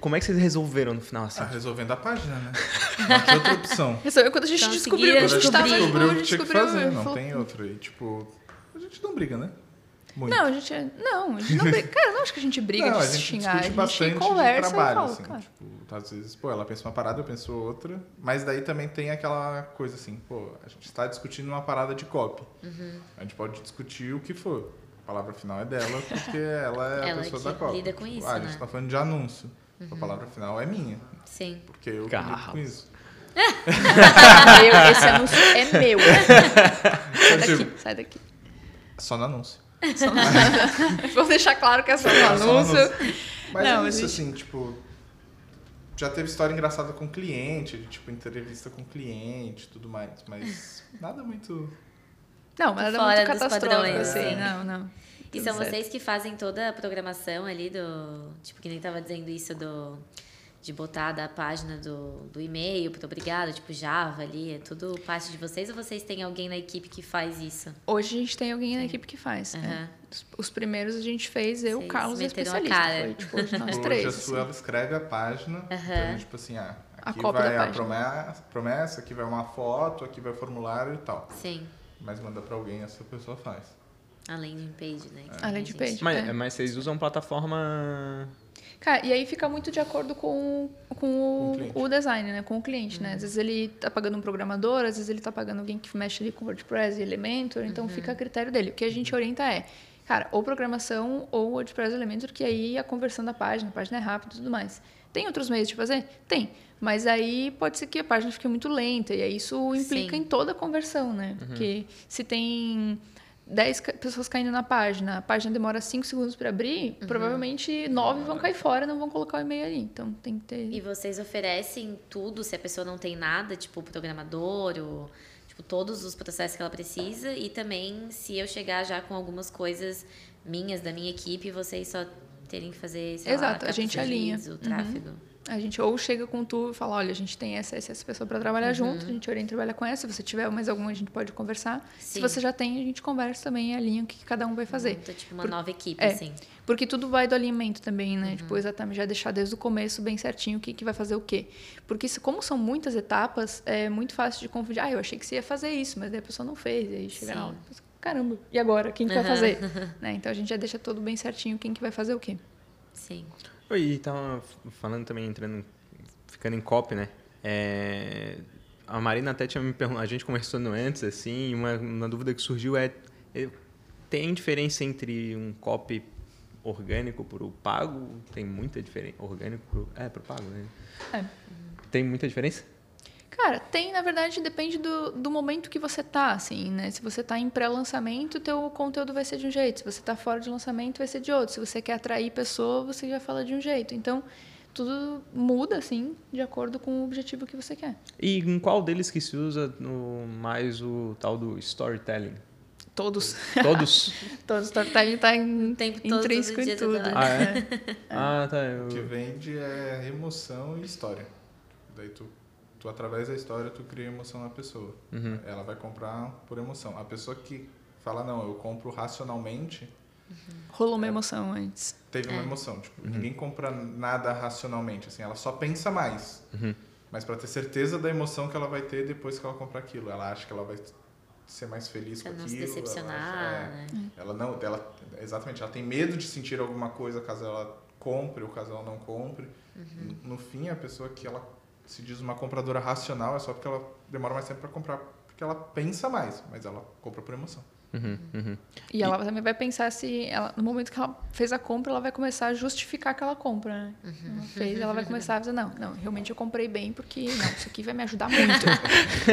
A: Como é que vocês resolveram no final assim?
D: Ah, resolvendo a página, né? Não tinha outra opção.
C: Resolveu quando a gente
B: Conseguiram
C: descobriu que a gente
B: descobrir.
C: tava
D: descobriu o
C: a
D: que
C: gente
D: tinha que
C: descobriu,
D: fazer, não
C: falou-
D: tem outra. E, tipo, a gente não briga, né? Muito.
C: Não, a gente. é- Não, a gente não briga. Cara, eu não acho que a gente briga
D: Não,
C: de
D: a
C: se
D: gente
C: xingar.
D: discute
C: a gente
D: bastante
C: conversa
D: de trabalho,
C: e fala,
D: assim.
C: cara.
D: Tipo, às vezes, pô, ela pensa uma parada, eu penso outra. Mas daí também tem aquela coisa assim, pô, a gente está discutindo uma parada de copy.
C: Uhum.
D: A gente pode discutir o que for. A palavra final é dela, porque ela é a
B: Ela
D: pessoa
B: que
D: da copy.
B: lida com isso,
D: ah, a gente
B: né?
D: tá falando de anúncio.
C: Uhum.
D: A palavra final é minha,
B: Sim.
D: porque eu lido com isso.
C: Meu, esse anúncio é meu. Sai
D: Tipo,
C: daqui, sai daqui.
D: Só no anúncio.
C: Vou deixar claro que é só um
D: É só no
C: anúncio.
D: Mas
C: Não,
D: é isso,
C: a gente-
D: assim, tipo. Já teve história engraçada com cliente, de, tipo, entrevista com cliente e tudo mais. Mas nada muito.
C: Não, mas nada
B: Fora
C: muito catastrófico, assim.
B: é.
C: Não, não.
B: E são
C: certo.
B: vocês que fazem toda a programação ali do. Tipo, que nem tava dizendo isso do. De botar da página do, do e-mail pro obrigado, tipo Java ali, é tudo parte de vocês ou vocês têm alguém na equipe que faz isso?
C: Hoje a gente tem alguém na equipe que faz. é.
B: Aham.
C: Os, os primeiros a gente fez, eu,
B: Vocês
C: Carlos e a
B: a
C: especialista.
B: cara.
C: Foi, tipo, hoje nós
D: Hoje
C: três.
D: a
C: assim.
D: sua ela escreve a página. Então, tipo assim, ah,
C: A
D: aqui
C: da
D: vai a promessa, promessa, aqui vai uma foto, aqui vai o formulário e tal.
B: Sim.
D: Mas manda pra alguém, essa pessoa faz.
B: Além de page, né? que
C: Além
B: tem
C: de page.
A: Mas,
C: É.
A: mas vocês usam plataforma.
C: Cara, e aí fica muito de acordo com, com,
D: Com
C: o, design, né? Com o cliente, né? Às vezes ele tá pagando um programador, às vezes ele tá pagando alguém que mexe ali com WordPress e Elementor, então fica a critério dele. O que a gente orienta é, cara, ou programação ou WordPress e Elementor, que aí a conversão da página, a página é rápida e tudo mais. Tem outros meios de fazer? Tem. Mas aí pode ser que a página fique muito lenta, e aí isso implica
B: Sim.
C: em toda a conversão, né? Porque se tem 10 ca- pessoas caindo na página, a página demora 5 segundos para abrir, provavelmente 9 vão cair fora não vão colocar o e-mail ali. Então tem que ter.
B: E vocês oferecem tudo se a pessoa não tem nada, tipo programador ou tipo todos os processos que ela precisa e também se eu chegar já com algumas coisas minhas da minha equipe, vocês só terem que fazer, sei lá,
C: Exato, a
B: captura
C: gente alinha.
B: o
C: Uhum. A gente ou chega com tu e fala, olha, a gente tem essa, essa, essa pessoa para trabalhar
B: Uhum.
C: junto, a gente orienta e trabalha com essa. Se você tiver mais alguma, a gente pode conversar. Se
B: Sim.
C: você já tem, a gente conversa também, alinha o que cada um vai fazer.
B: Monta, tipo, uma
C: Por-
B: nova equipe,
C: é.
B: assim.
C: Porque tudo vai do alimento também, né?
B: Uhum.
C: Tipo, exatamente, já deixar desde o começo bem certinho o que, que vai fazer o quê. Porque se, como são muitas etapas, é muito fácil de confundir. Ah, eu achei que você ia fazer isso, mas daí a pessoa não fez. E aí chega na hora, caramba, e agora? Quem que vai
B: Aham.
C: fazer? Né? Então a gente já deixa tudo bem certinho quem que vai fazer o quê.
B: Sim.
A: Oi, e tava falando também, entrando, ficando em copy, né? É, a Marina até tinha me perguntado, a gente conversando antes, assim, e uma, uma dúvida que surgiu é, é, tem diferença entre um copy orgânico pro pago? Tem muita diferença, orgânico pro, é, pro pago, né?
C: É.
A: Tem muita diferença?
C: Cara, tem, na verdade, depende do, do momento que você tá, assim, né? Se você tá em pré-lançamento, teu conteúdo vai ser de um jeito. Se você tá fora de lançamento, vai ser de outro. Se você quer atrair pessoa, você já fala de um jeito. Então, tudo muda, assim, de acordo com o objetivo que você quer.
A: E em qual deles que se usa no, mais o tal do storytelling?
C: Todos.
A: Todos?
C: Todos. Storytelling tá em,
B: O tempo todo,
C: intrínseco em tudo.
A: ah, é? Ah, tá.
D: O que
A: Eu...
D: vende é emoção e história. Daí tu, tu através da história, tu cria emoção na pessoa.
A: Uhum.
D: Ela vai comprar por emoção. A pessoa que fala, não, eu compro racionalmente,
C: Rolou uma emoção antes.
D: teve uma
B: É.
D: emoção. Tipo, ninguém compra nada racionalmente, assim, ela só pensa mais.
A: Uhum.
D: Mas para ter certeza da emoção que ela vai ter depois que ela comprar aquilo. Ela acha que ela vai ser mais feliz
B: Pra
D: com
B: não
D: aquilo.
B: se decepcionar,
D: ela, acha- é,
B: né?
D: ela não, ela, exatamente, ela tem medo de sentir alguma coisa caso ela compre ou caso ela não compre.
B: Uhum.
D: No, no fim, a pessoa que ela se diz uma compradora racional é só porque ela demora mais tempo para comprar, porque ela pensa mais, mas ela compra por emoção.
A: Uhum, uhum.
C: E ela também vai pensar se, ela, no momento que ela fez a compra, ela vai começar a justificar aquela compra, né? Ela fez, ela vai começar a dizer, não, não, realmente eu comprei bem porque, não, isso aqui vai me ajudar muito.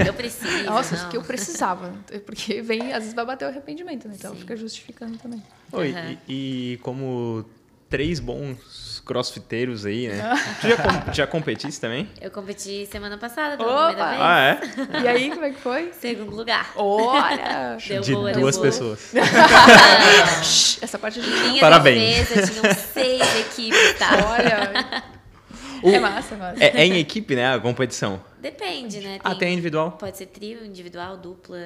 B: Eu preciso.
C: Nossa,
B: não.
C: isso que eu precisava. Porque vem, às vezes vai bater o arrependimento, né? Então ela
B: Sim.
C: fica justificando também.
A: Oi, e, e como três bons crossfiteiros aí, né? Tu já, com- já competisse também?
B: Eu competi semana passada pela
C: Opa!
B: primeira vez.
A: Ah, é?
C: E aí, como é que foi?
B: Segundo lugar.
C: Olha!
B: Deu
A: De
B: boa, deu
A: duas
B: boa.
A: pessoas.
C: Essa parte a gente...
A: Parabéns.
B: defesa, tinham seis equipes, tá?
C: Olha!
A: O-
C: É massa, é massa.
A: É, é em equipe, né? A competição.
B: Depende, né?
A: Ah, tem individual?
B: Pode ser trio, individual, dupla,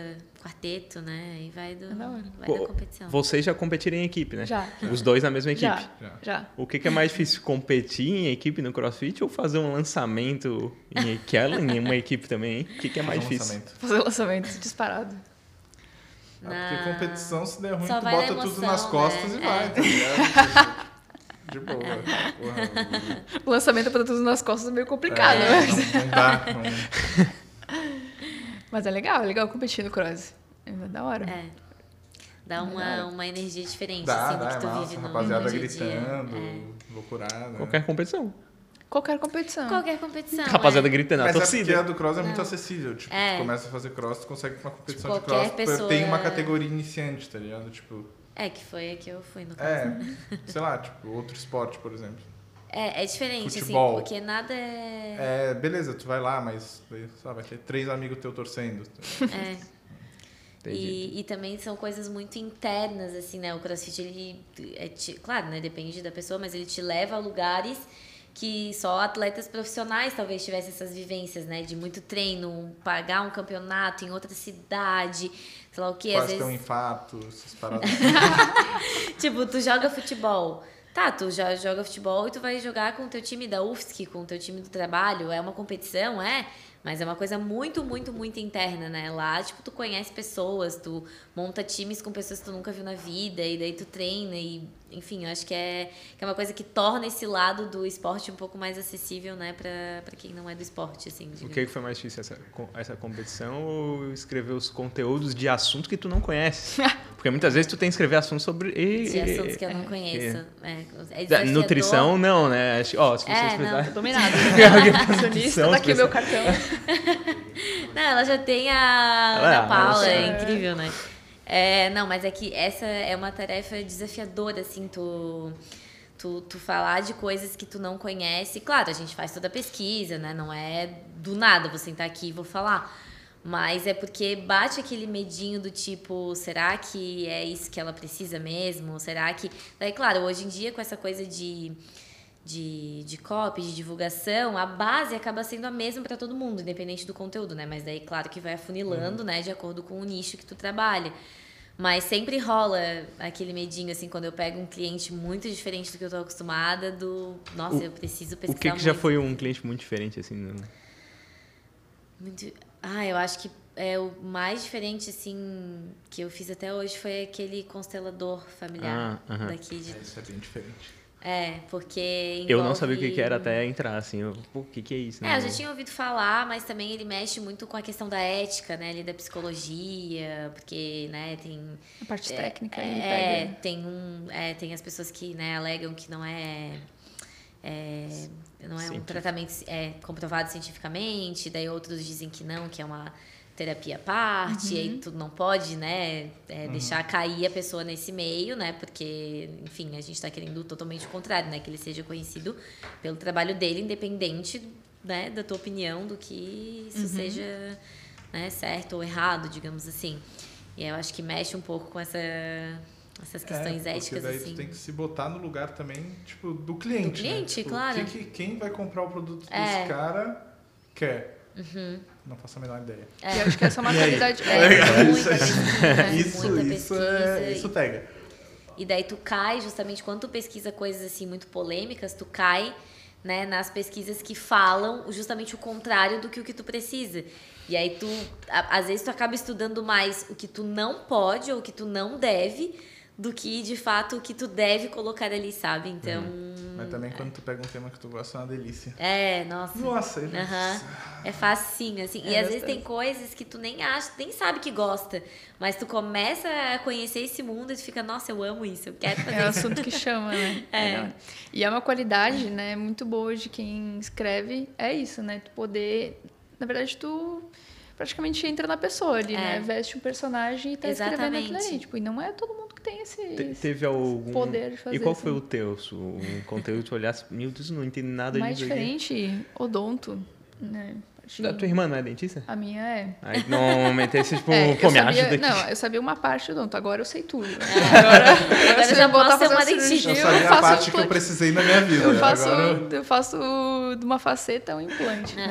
B: quarteto, né? E vai, do,
C: É da
B: vai
A: Pô,
B: da competição.
A: Vocês já competiram em equipe, né?
C: Já.
A: Os dois na mesma equipe.
C: Já,
D: Já.
C: já.
A: O que, que é mais difícil, competir em equipe no CrossFit ou fazer um lançamento em, que é em uma equipe também, hein? O que, que é mais
D: Faz um
A: difícil?
D: lançamento.
C: Fazer o lançamento disparado.
D: Ah,
B: Na-
D: porque competição, se der ruim,
B: Só
D: tu bota tudo
B: emoção,
D: nas costas
B: né?
D: e vai,
B: É.
D: tá ligado? De boa. Porra,
C: O lançamento para tudo nas costas é meio complicado,
D: é,
C: mas...
D: não, não dá. Não,
C: mas é legal, é legal competir no cross. É da hora.
B: É. Dá uma, uma energia diferente,
D: dá,
B: assim,
D: dá,
B: que
D: é
B: tu
D: massa.
B: vive no,
D: Rapaziada
B: dia
D: gritando,
B: É.
D: loucurada.
A: Qualquer competição.
C: Qualquer competição.
B: Qualquer competição.
A: Rapaziada
B: é.
A: gritando, a
D: Mas é
A: torcida.
D: a do cross é muito
B: Não.
D: acessível. Tipo,
B: É.
D: tu começa a fazer cross, tu consegue uma competição
B: Tipo,
D: de cross.
B: pessoa-
D: Tem uma categoria iniciante, tá ligado? Tipo,
B: É, que foi a que eu fui, no caso.
D: é, sei lá, tipo, outro esporte, por exemplo.
B: É, é diferente,
D: Futebol.
B: assim, porque nada é...
D: É, beleza, tu vai lá, mas lá, vai ter três amigos teus torcendo.
B: é. E, e também são coisas muito internas, assim, né? O crossfit, ele, é te- claro, né? Depende da pessoa, mas ele te leva a lugares que só atletas profissionais talvez tivessem essas vivências, né? De muito treino, pagar um campeonato em outra cidade, sei lá o quê. Às
D: Quase ter um
B: vezes,
D: infarto, essas paradas.
B: tipo, tu joga futebol. Tá, tu já joga futebol e tu vai jogar com o teu time da UFSC, com o teu time do trabalho. É uma competição, é? Mas é uma coisa muito, muito, muito interna, né? Lá, tipo, tu conhece pessoas, tu monta times com pessoas que tu nunca viu na vida, e daí tu treina, e enfim, eu acho que é, que é uma coisa que torna esse lado do esporte um pouco mais acessível, né, pra, pra quem não é do esporte, assim.
A: O
B: digamos.
A: que, que foi mais difícil, essa, essa competição ou escrever os conteúdos de assunto que tu não conhece? Porque muitas vezes tu tem que escrever assuntos sobre... e-
B: De assuntos que eu não
A: é,
B: conheço. É, é desafiador.
A: Nutrição, não, né? Ó, se vocês
B: É, não.
A: precisarem...
C: Dominado.
A: Tá nutrição,
C: tá aqui o meu cartão.
B: Não, ela já tem a
A: Ela é
B: Ana Paula, é incrível, né? É, não, mas é que essa é uma tarefa desafiadora, assim, tu, tu, tu falar de coisas que tu não conhece. Claro, a gente faz toda a pesquisa, né? Não é do nada vou sentar aqui e vou falar. Mas é porque bate aquele medinho do tipo, será que é isso que ela precisa mesmo? Será que. Daí, claro, hoje em dia, com essa coisa de de, de copy, de divulgação, a base acaba sendo a mesma para todo mundo, independente do conteúdo, né? Mas daí, claro que vai afunilando, uhum. né, de acordo com o nicho que tu trabalha. Mas sempre rola aquele medinho, assim, quando eu pego um cliente muito diferente do que eu tô acostumada, do. Nossa, o, eu preciso pesquisar.
A: O que, que já foi um cliente muito diferente, assim? No...
B: Muito. Ah, eu acho que é o mais diferente, assim, que eu fiz até hoje foi aquele constelador familiar ah, uh -huh. daqui de.
D: É, isso é bem diferente.
B: É, porque.
A: Envolve... Eu não sabia o que, que era até entrar, assim. Eu, Pô, o que, que é isso?
B: Né? É, eu já tinha ouvido falar, mas também ele mexe muito com a questão da ética, né? Ali da psicologia, porque, né, tem.
C: A parte é, técnica.
B: É, é tem um. É, tem as pessoas que, né, alegam que não é. É, não é um tratamento é, comprovado cientificamente, daí outros dizem que não, que é uma terapia à parte, uhum. e aí tu não pode, né, é, uhum. deixar cair a pessoa nesse meio, né, porque, enfim, a gente está querendo totalmente o contrário, né, que ele seja conhecido pelo trabalho dele, independente, né, da tua opinião do que isso uhum. seja, né, certo ou errado, digamos assim. E eu acho que mexe um pouco com essa essas é, questões
D: é,
B: éticas
D: daí
B: assim.
D: tu tem que se botar no lugar também, tipo, do cliente, do
B: cliente,
D: né? tipo,
B: claro.
D: Que, que, quem vai comprar o produto é. desse cara quer. Uhum. Não faço a menor ideia.
C: É. E acho que essa é uma qualidade.
D: É,
C: é,
D: muita pesquisa, isso, muita isso, é, isso pega.
B: E daí tu cai, justamente quando tu pesquisa coisas assim muito polêmicas, tu cai né, nas pesquisas que falam justamente o contrário do que o que tu precisa. E aí tu, às vezes tu acaba estudando mais o que tu não pode ou o que tu não deve do que de fato o que tu deve colocar ali, sabe? Então. Uhum.
D: Mas também quando tu pega um tema que tu gosta é uma delícia.
B: É, nossa.
D: Nossa,
B: ele... uhum. É facinho, assim. É, e às vezes tem coisas que tu nem acha, nem sabe que gosta. Mas tu começa a conhecer esse mundo e tu fica, nossa, eu amo isso, eu quero fazer
C: É o assunto que chama, né? É. E é uma qualidade, né, muito boa de quem escreve, é isso, né? Tu poder. Na verdade, tu praticamente entra na pessoa ali, né? é. né? Veste um personagem e tá Exatamente. escrevendo aquilo ali. Tipo, e não é todo mundo tem esse, Te,
A: teve algum...
C: poder de fazer
A: E qual
C: assim.
A: foi o teu? Um conteúdo que tu olhasse, meu Deus, não entendi nada
C: Mais
A: disso
C: diferente, aqui. odonto, né?
A: A tua irmã não é dentista?
C: A minha é.
A: Aí normalmente esse tipo, é, pô, me
C: sabia,
A: ajuda
C: Não, eu sabia uma parte do odonto, agora eu sei tudo. É. Agora,
B: agora eu já posso ser uma dentista.
D: Eu sabia a parte que eu precisei na minha vida.
C: Eu faço, agora... eu faço de uma faceta um implante. Né?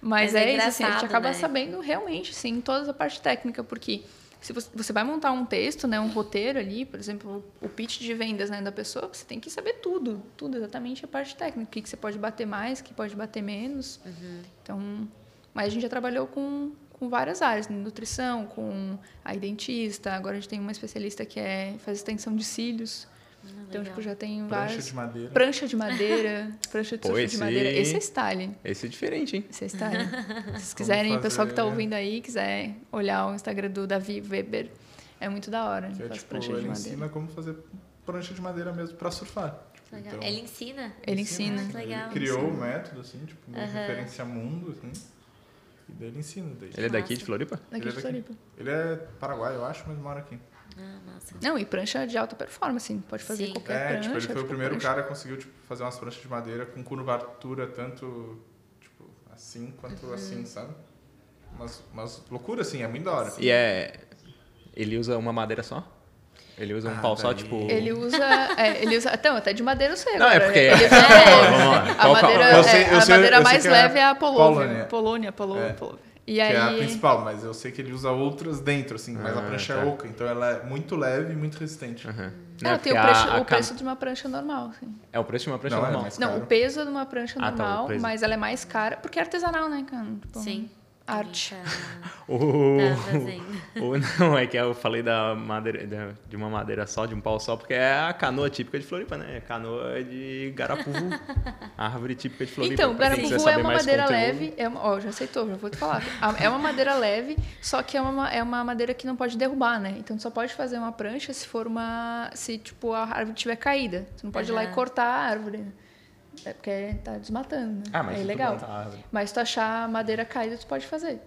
C: Mas, Mas é, é isso, assim, a gente acaba né? sabendo realmente, sim, toda a parte técnica, porque se você, vai montar um texto, né, um roteiro ali, por exemplo, o pitch de vendas né, da pessoa, você tem que saber tudo, tudo, exatamente a parte técnica, o que, que você pode bater mais, o que pode bater menos. Uhum. Então, mas a gente já trabalhou com, com várias áreas, né, nutrição, com a dentista, agora a gente tem uma especialista que é, faz extensão de cílios. Ah, então, tipo, já tem
D: prancha
C: várias...
D: de madeira.
C: Prancha de madeira. prancha de, Pô, esse... de madeira. Esse é style.
A: Esse é diferente, hein?
C: Esse é style. Se vocês quiserem, o pessoal que está ouvindo aí, quiser olhar o Instagram do Davi Weber, é muito da hora.
D: Que é, tipo, prancha ele de madeira. ensina como fazer prancha de madeira mesmo para surfar.
B: Então, ele ensina?
C: Ele ensina.
B: ensina. Ah, legal.
D: Ele criou o método, assim, tipo, uma referência mundo, assim. E daí ele ensina. Daí.
A: Ele é daqui de Floripa?
C: Daqui ele é de Floripa.
D: Ele é paraguai, eu acho, mas mora aqui.
B: Ah, massa.
C: Não, e prancha de alta performance, pode fazer Sim. qualquer é, prancha.
D: Tipo, ele foi
C: tipo,
D: o primeiro
C: prancha.
D: cara que conseguiu tipo, fazer umas pranchas de madeira com curvatura tanto tipo, assim quanto uhum. assim, sabe? Umas, umas loucuras, assim, é muito da hora.
A: E é... Ele usa uma madeira só? Ele usa um ah, pau daí. só, tipo.
C: Ele usa. É, ele usa. Então, até de madeira eu sei.
A: Não,
C: agora.
A: é porque.
C: Ele
A: usa, é,
C: vamos lá. A madeira, eu sei, eu é, sei, a madeira mais leve é a Polônia. Polônia, Polônia. É. Polônia.
D: E que aí... é a principal, mas eu sei que ele usa outras dentro, assim, mas ah, a prancha tá. é oca, então ela é muito leve e muito resistente.
C: Uhum. Não, tem o, preço, a, o preço de uma prancha normal, sim.
A: É o preço de uma prancha
D: não,
A: normal?
D: É
C: não, o peso de uma prancha ah, normal, tá, mas ela é mais cara, porque é artesanal, né, cara?
B: Tipo, sim
C: arte.
A: O... o... Não, é que eu falei da madeira, de uma madeira só, de um pau só, porque é a canoa típica de Floripa, né? Canoa de Garapuvu, árvore típica de Floripa.
C: Então, Garapuvu é uma madeira conteúdo. leve, é uma, ó, já aceitou, já vou te falar. É uma madeira leve, só que é uma, é uma madeira que não pode derrubar, né? Então, só pode fazer uma prancha se for uma... se, tipo, a árvore estiver caída. Você não pode uhum. ir lá e cortar a árvore. É porque tá desmatando, né?
A: Ah, mas
C: é legal. Mas se tu achar madeira caída, tu pode fazer.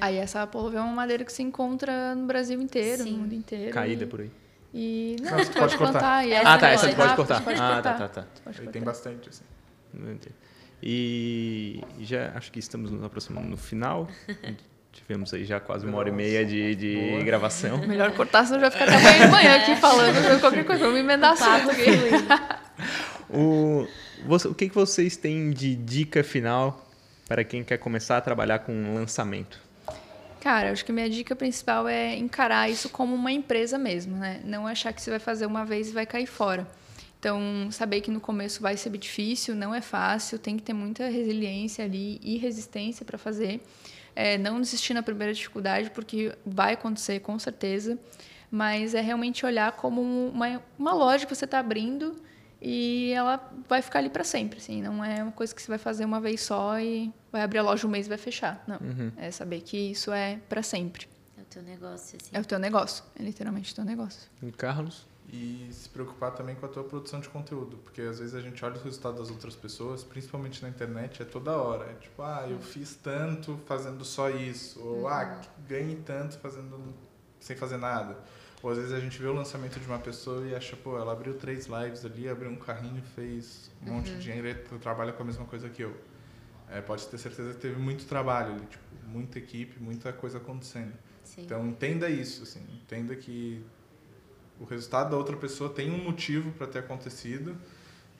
C: Ah, aí essa polvo é uma madeira que se encontra no Brasil inteiro, Sim. no mundo inteiro.
A: Caída
C: e...
A: por aí.
C: E não, não tu pode, pode plantar. E
A: ah, tá, essa tu pode cortar.
C: Pode
A: ah,
C: cortar.
A: tá, tá,
D: tá. tem bastante, assim.
A: E já acho que estamos nos aproximando no final. Tivemos aí já quase uma hora e meia de, de gravação.
C: Melhor cortar, senão já ficar até amanhã de manhã aqui falando qualquer coisa. Vamos emendar assunto aqui.
A: O, você, o que, que vocês têm de dica final para quem quer começar a trabalhar com lançamento?
C: Cara, acho que minha dica principal é encarar isso como uma empresa mesmo, né? Não achar que você vai fazer uma vez e vai cair fora. Então, saber que no começo vai ser difícil, não é fácil, tem que ter muita resiliência ali e resistência para fazer. É, não desistir na primeira dificuldade, porque vai acontecer com certeza, mas é realmente olhar como uma, uma loja que você está abrindo e ela vai ficar ali para sempre, assim, não é uma coisa que você vai fazer uma vez só e vai abrir a loja um mês e vai fechar, não. Uhum. É saber que isso é para sempre.
B: É o teu negócio, assim.
C: É o teu negócio, é literalmente o teu negócio.
A: E Carlos?
D: E se preocupar também com a tua produção de conteúdo, porque às vezes a gente olha os resultados das outras pessoas, principalmente na internet, é toda hora. É tipo, ah, eu fiz tanto fazendo só isso, ou ah, uhum. ganhei tanto fazendo sem fazer nada. Ou às vezes a gente vê o lançamento de uma pessoa e acha, pô, ela abriu três lives ali, abriu um carrinho, fez um uhum. monte de uhum. dinheiro e trabalha com a mesma coisa que eu. É, pode ter certeza que teve muito trabalho ali, tipo, muita equipe, muita coisa acontecendo. Sim. Então entenda isso, assim, entenda que o resultado da outra pessoa tem um motivo para ter acontecido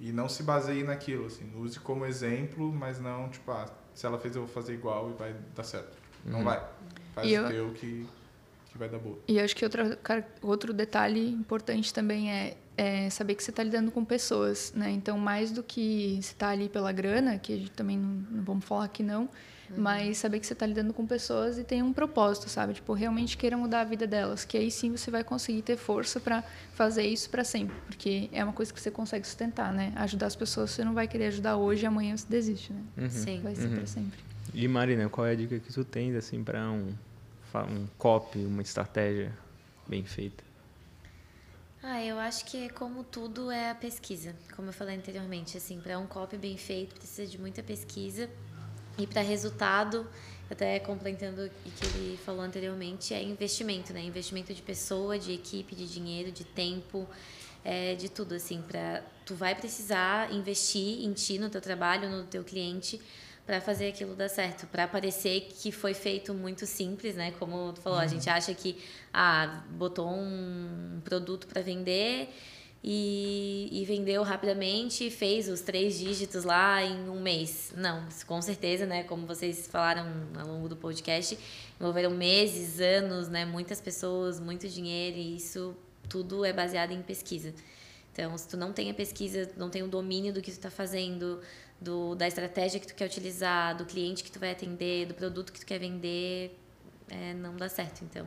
D: e não se baseie naquilo, assim, use como exemplo, mas não, tipo, ah, se ela fez eu vou fazer igual e vai dar certo. Não uhum. vai. Faz e o eu... teu que que vai dar boa.
C: E acho que outro, outro detalhe importante também é, é saber que você está lidando com pessoas, né? Então, mais do que você está ali pela grana, que a gente também não, não vamos falar que não, uhum. mas saber que você está lidando com pessoas e tem um propósito, sabe? Tipo, realmente queira mudar a vida delas, que aí sim você vai conseguir ter força para fazer isso para sempre, porque é uma coisa que você consegue sustentar, né? Ajudar as pessoas, você não vai querer ajudar hoje e amanhã você desiste, né?
B: Uhum. Sim.
C: Vai ser
B: uhum.
C: para sempre.
A: E Marina, qual é a dica que tu tens assim para um um copy, uma estratégia bem feita?
B: Ah, eu acho que como tudo é a pesquisa, como eu falei anteriormente, assim, para um copy bem feito precisa de muita pesquisa e para resultado, até complementando o que ele falou anteriormente, é investimento, né? Investimento de pessoa, de equipe, de dinheiro, de tempo, é, de tudo assim, para tu vai precisar investir em ti, no teu trabalho, no teu cliente, para fazer aquilo dar certo, para parecer que foi feito muito simples, né? Como tu falou, uhum. a gente acha que ah, botou um produto para vender e, e, vendeu rapidamente, fez os três dígitos lá em um mês. Não, com certeza, né? Como vocês falaram ao longo do podcast, envolveram meses, anos, né? Muitas pessoas, muito dinheiro e isso tudo é baseado em pesquisa. Então, se tu não tem a pesquisa, não tem o domínio do que tu está fazendo, do, da estratégia que tu quer utilizar, do cliente que tu vai atender, do produto que tu quer vender, é, não dá certo. Então,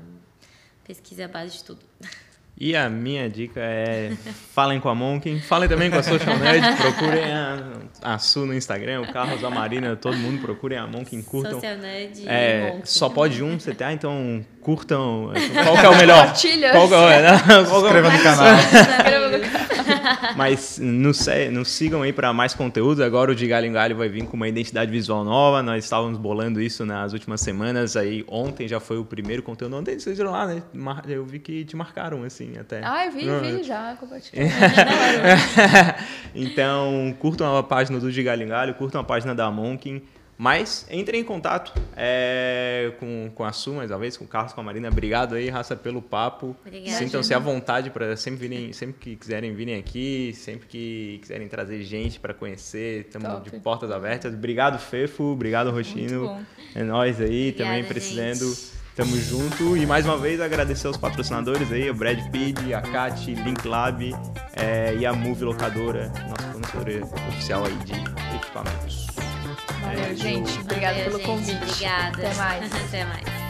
B: pesquisa é a base de tudo.
A: E a minha dica é falem com a Monkin, falem também com a Social Nerd, procurem a, a Su no Instagram, o Carlos, a Marina, todo mundo procurem a Monkin, curtam.
B: Social Nerd
A: é, Monkin. Só pode um, você tá, então curtam. Qual que é o melhor?
C: Compartilha.
A: Qual que é,
D: né? Inscreva no canal. Inscreva no
A: canal. Mas nos, nos sigam aí para mais conteúdo. Agora o de Galho em Galho vai vir com uma identidade visual nova. Nós estávamos bolando isso nas últimas semanas. Aí ontem já foi o primeiro conteúdo. Ontem vocês viram lá, né? Eu vi que te marcaram assim até.
C: Ah, eu vi, vi já, compartilhei.
A: então, curtam a página do de Galho em Galho, curtam a página da Monkin. Mas entrem em contato é, com, com a Su, mais uma vez, com o Carlos, com a Marina. Obrigado aí, raça, pelo papo. Sintam-se à vontade para sempre virem, sempre que quiserem virem aqui, sempre que quiserem trazer gente para conhecer, estamos de portas abertas. Obrigado, Fefo. Obrigado, Roxino. É nós aí, Obrigada, também precisando. Gente. Tamo junto. E mais uma vez agradecer aos patrocinadores aí, o Brad Pitt, a Cat, Link Lab é, e a Move Locadora, nossa fornecedora oficial aí de equipamentos.
C: Valeu, gente. Obrigada pelo gente. convite.
B: Obrigada.
C: Até mais.
B: Até mais.